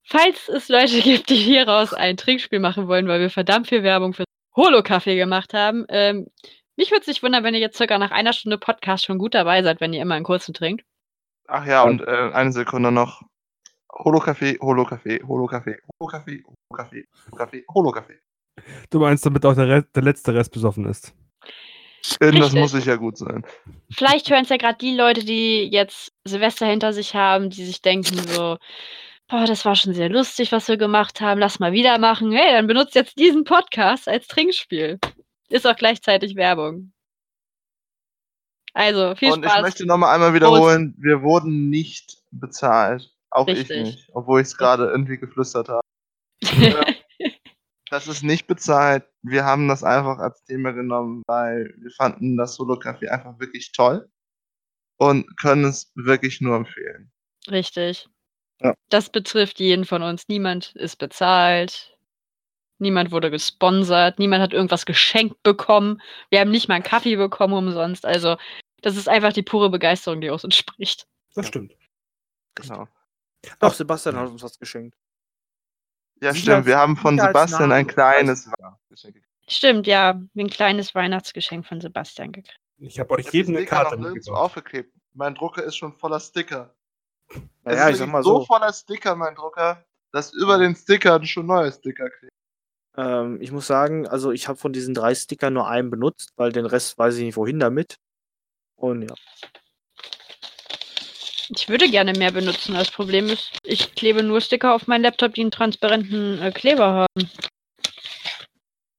Falls es Leute gibt, die hieraus ein Trinkspiel machen wollen, weil wir verdammt viel Werbung für Holo-Kaffee gemacht haben, ähm, mich würde es nicht wundern, wenn ihr jetzt circa nach einer Stunde Podcast schon gut dabei seid, wenn ihr immer einen kurzen trinkt. Ach ja, und äh, eine Sekunde noch. Holo-Kaffee, Holo-Kaffee, Holo-Kaffee, Holo-Kaffee, Holo-Kaffee, Holo-Kaffee, Holo-Kaffee. Du meinst, damit auch der, Rest, der letzte Rest besoffen ist. Irgendwas Richtig. muss sicher gut sein. Vielleicht hören es ja gerade die Leute, die jetzt Silvester hinter sich haben, die sich denken so, boah, das war schon sehr lustig, was wir gemacht haben, lass mal wieder machen. Hey, dann benutzt jetzt diesen Podcast als Trinkspiel. Ist auch gleichzeitig Werbung. Also, viel Und ich Spaß. möchte nochmal einmal wiederholen, wir wurden nicht bezahlt. Auch Richtig. ich nicht, obwohl ich es gerade irgendwie geflüstert habe. Das ist nicht bezahlt. Wir haben das einfach als Thema genommen, weil wir fanden das Solo-Café einfach wirklich toll und können es wirklich nur empfehlen. Richtig. Ja. Das betrifft jeden von uns. Niemand ist bezahlt. Niemand wurde gesponsert. Niemand hat irgendwas geschenkt bekommen. Wir haben nicht mal einen Kaffee bekommen umsonst. Also, das ist einfach die pure Begeisterung, die aus uns spricht. Das stimmt. Genau. Doch, Sebastian hat uns was geschenkt. Ja, Sicher stimmt. Wir haben von Sebastian ein kleines Geschenk gekriegt. Stimmt, ja. Ein kleines Weihnachtsgeschenk von Sebastian gekriegt. Ich habe euch Ich habe die jedem eine Sticker Karte mitgebracht. aufgeklebt. Mein Drucker ist schon voller Sticker. Es Naja, ist ich sag mal so so. voller Sticker, mein Drucker, dass über den Stickern schon neue Sticker kleben. Ähm, ich muss sagen, also ich habe von diesen drei Stickern nur einen benutzt, weil den Rest weiß ich nicht wohin damit. Und ja. Ich würde gerne mehr benutzen. Das Problem ist, ich klebe nur Sticker auf meinen Laptop, die einen transparenten äh, Kleber haben.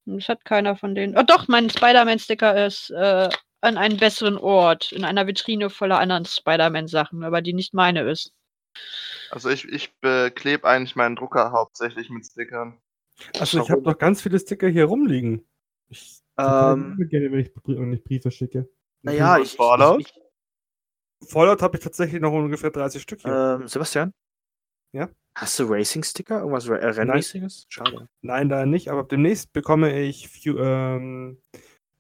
Und Das hat keiner von denen. Oh doch, mein Spider-Man-Sticker ist äh, an einem besseren Ort, in einer Vitrine voller anderen Spider-Man-Sachen, aber die nicht meine ist. Also ich, ich beklebe eigentlich meinen Drucker hauptsächlich mit Stickern. Also ich habe noch ganz viele Sticker hier rumliegen. Ich Ähm, gerne, wenn ich, wenn ich Briefe schicke. naja, ich. Fallout? ich, ich Fallout habe ich tatsächlich noch ungefähr 30 Stück hier. ähm, Sebastian? Ja? Hast du Racing-Sticker? Irgendwas äh, Rennracinges? Schade. Nein, da nicht, aber demnächst bekomme ich ähm,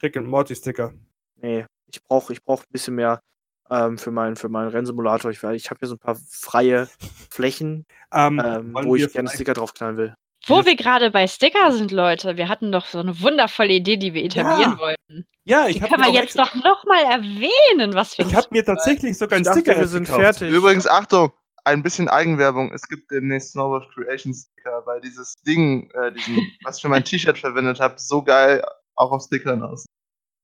Rick and Morty Sticker. Nee, ich brauche ich brauch ein bisschen mehr ähm, für, meinen für meinen Rennsimulator. Ich, ich habe hier so ein paar freie Flächen, Ähm, ähm, wo ich gerne Sticker draufknallen will. Wo wir gerade bei Sticker sind, Leute, wir hatten doch so eine wundervolle Idee, die wir etablieren Ja. wollten. Ja, Die ich habe können wir jetzt doch nochmal erwähnen, was wir Ich habe mir tatsächlich sogar einen Sticker wir sind gekauft. fertig. Übrigens, Achtung, ein bisschen Eigenwerbung. Es gibt demnächst Snowboard Creation Sticker, weil dieses Ding, äh, diesen, was ich für mein T-Shirt verwendet habe, so geil auch auf Stickern aus.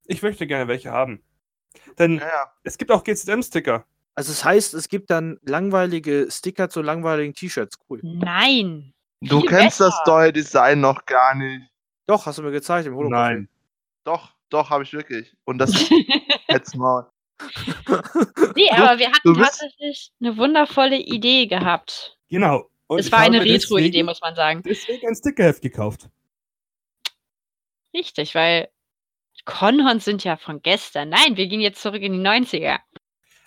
Ich möchte gerne welche haben. Denn Ja, ja. es gibt auch GZM-Sticker. Also es heißt, es gibt dann langweilige Sticker zu langweiligen T-Shirts. Cool. Nein. Du Viel kennst das besser. neue Design noch gar nicht. Doch, hast du mir gezeigt im Holo Nein. Doch, doch, habe ich wirklich. Und das ist jetzt mal. Nee, aber wir hatten tatsächlich eine wundervolle Idee gehabt. Genau. Und es war eine Retro-Idee, muss man sagen. Deswegen ein Stickerheft gekauft. Richtig, weil Conhons sind ja von gestern. Nein, wir gehen jetzt zurück in die 90er.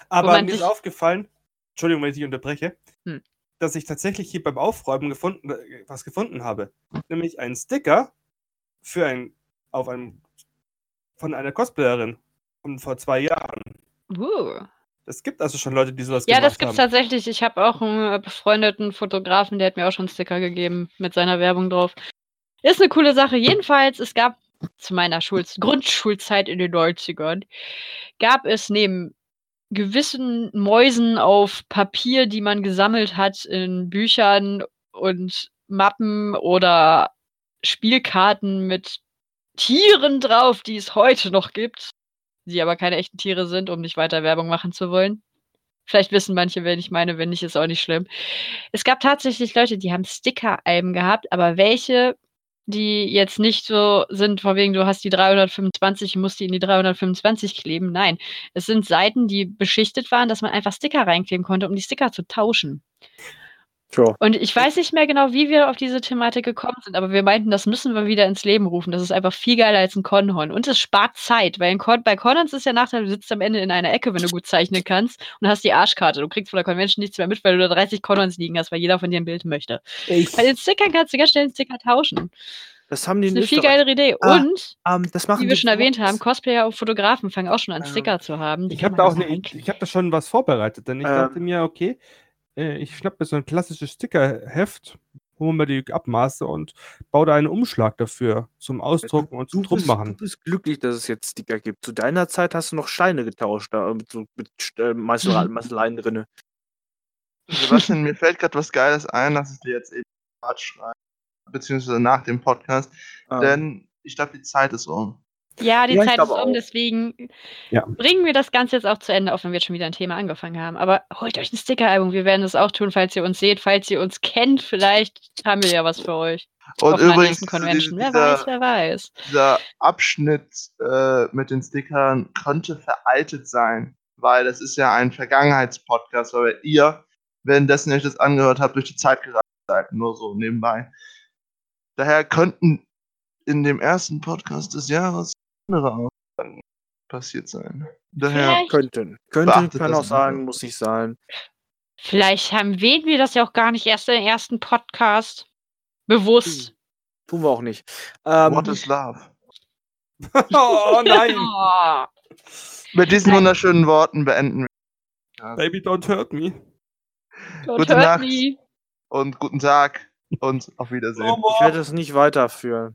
Aber mir ist aufgefallen, Entschuldigung, wenn ich dich unterbreche, Hm. Dass ich tatsächlich hier beim Aufräumen gefunden, äh, was gefunden habe. Nämlich einen Sticker für ein, auf einem, von einer Cosplayerin von vor zwei Jahren. Uh. Es gibt also schon Leute, die sowas Ja, das gemacht gibt's haben. tatsächlich. Ich habe auch einen äh, befreundeten Fotografen, der hat mir auch schon einen Sticker gegeben mit seiner Werbung drauf. Ist eine coole Sache. Jedenfalls, es gab zu meiner Schul Grundschulzeit in den 90ern, gab es neben gewissen Mäusen auf Papier, die man gesammelt hat in Büchern und Mappen oder Spielkarten mit Tieren drauf, die es heute noch gibt, die aber keine echten Tiere sind, um nicht weiter Werbung machen zu wollen. Vielleicht wissen manche, wen ich meine, wenn nicht, ist auch nicht schlimm. Es gab tatsächlich Leute, die haben Sticker-Alben gehabt, aber welche, die jetzt nicht so sind, von wegen, du hast die 325 und musst die in die 325 kleben. Nein, es sind Seiten, die beschichtet waren, dass man einfach Sticker reinkleben konnte, um die Sticker zu tauschen. Tja. Und ich weiß nicht mehr genau, wie wir auf diese Thematik gekommen sind, aber wir meinten, das müssen wir wieder ins Leben rufen. Das ist einfach viel geiler als ein Conhorn. Und es spart Zeit, weil ein Con bei Conhorns ist der Nachteil, du sitzt am Ende in einer Ecke, wenn du gut zeichnen kannst und hast die Arschkarte. Du kriegst von der Convention nichts mehr mit, weil du da 30 Conhorns liegen hast, weil jeder von dir ein Bild möchte. Ich, Bei den Stickern kannst du ganz schnell einen Sticker tauschen. Das haben die Das ist eine viel geilere Idee. Ah, Und, Ähm, das machen wie wir schon erwähnt haben. Cosplayer und Fotografen fangen auch schon an, Ähm, Sticker zu haben. Die Ich habe da auch einfach eine, einklicken. ich habe da schon was vorbereitet, denn ich dachte Ähm. mir, okay, äh, ich schnapp mir so ein klassisches Stickerheft, hole mir die Abmaße und baue da einen Umschlag dafür zum Ausdrucken und zum Du bist, du Drummachen. bist glücklich, dass es jetzt Sticker gibt. Zu deiner Zeit hast du noch Steine getauscht, da mit, so, mit äh, Meißel- Meißeleien drinne. Sebastian, mir fällt gerade was Geiles ein, dass ich dir jetzt eben schreibe, beziehungsweise nach dem Podcast, Ähm, denn ich glaube, die Zeit ist um. Ja, die Ja, Zeit ist um, auch. deswegen Ja. bringen wir das Ganze jetzt auch zu Ende, auch wenn wir jetzt schon wieder ein Thema angefangen haben. Aber holt euch ein Sticker-Album. Wir werden das auch tun, falls ihr uns seht, falls ihr uns kennt. Vielleicht haben wir ja was für euch. Und auf übrigens, Convention. Wer dieser, weiß, wer weiß. dieser Abschnitt äh, mit den Stickern könnte veraltet sein, weil das ist ja ein Vergangenheitspodcast, weil ihr, währenddessen ihr euch das angehört habt, durch die Zeit gereist seid, nur so nebenbei. Daher könnten in dem ersten Podcast des Jahres andere Aussagen passiert sein. Daher, Vielleicht, könnten. Könnten, kann auch sagen, muss nicht sein. vielleicht haben wählen wir das ja auch gar nicht erst im ersten Podcast. Bewusst. Tun wir auch nicht. Ähm, what is love? oh nein! Oh. Mit diesen wunderschönen Worten beenden wir. Baby, don't hurt me. Don't Gute hurt Nacht. me. Und guten Tag und auf Wiedersehen. ich werde es nicht weiterführen.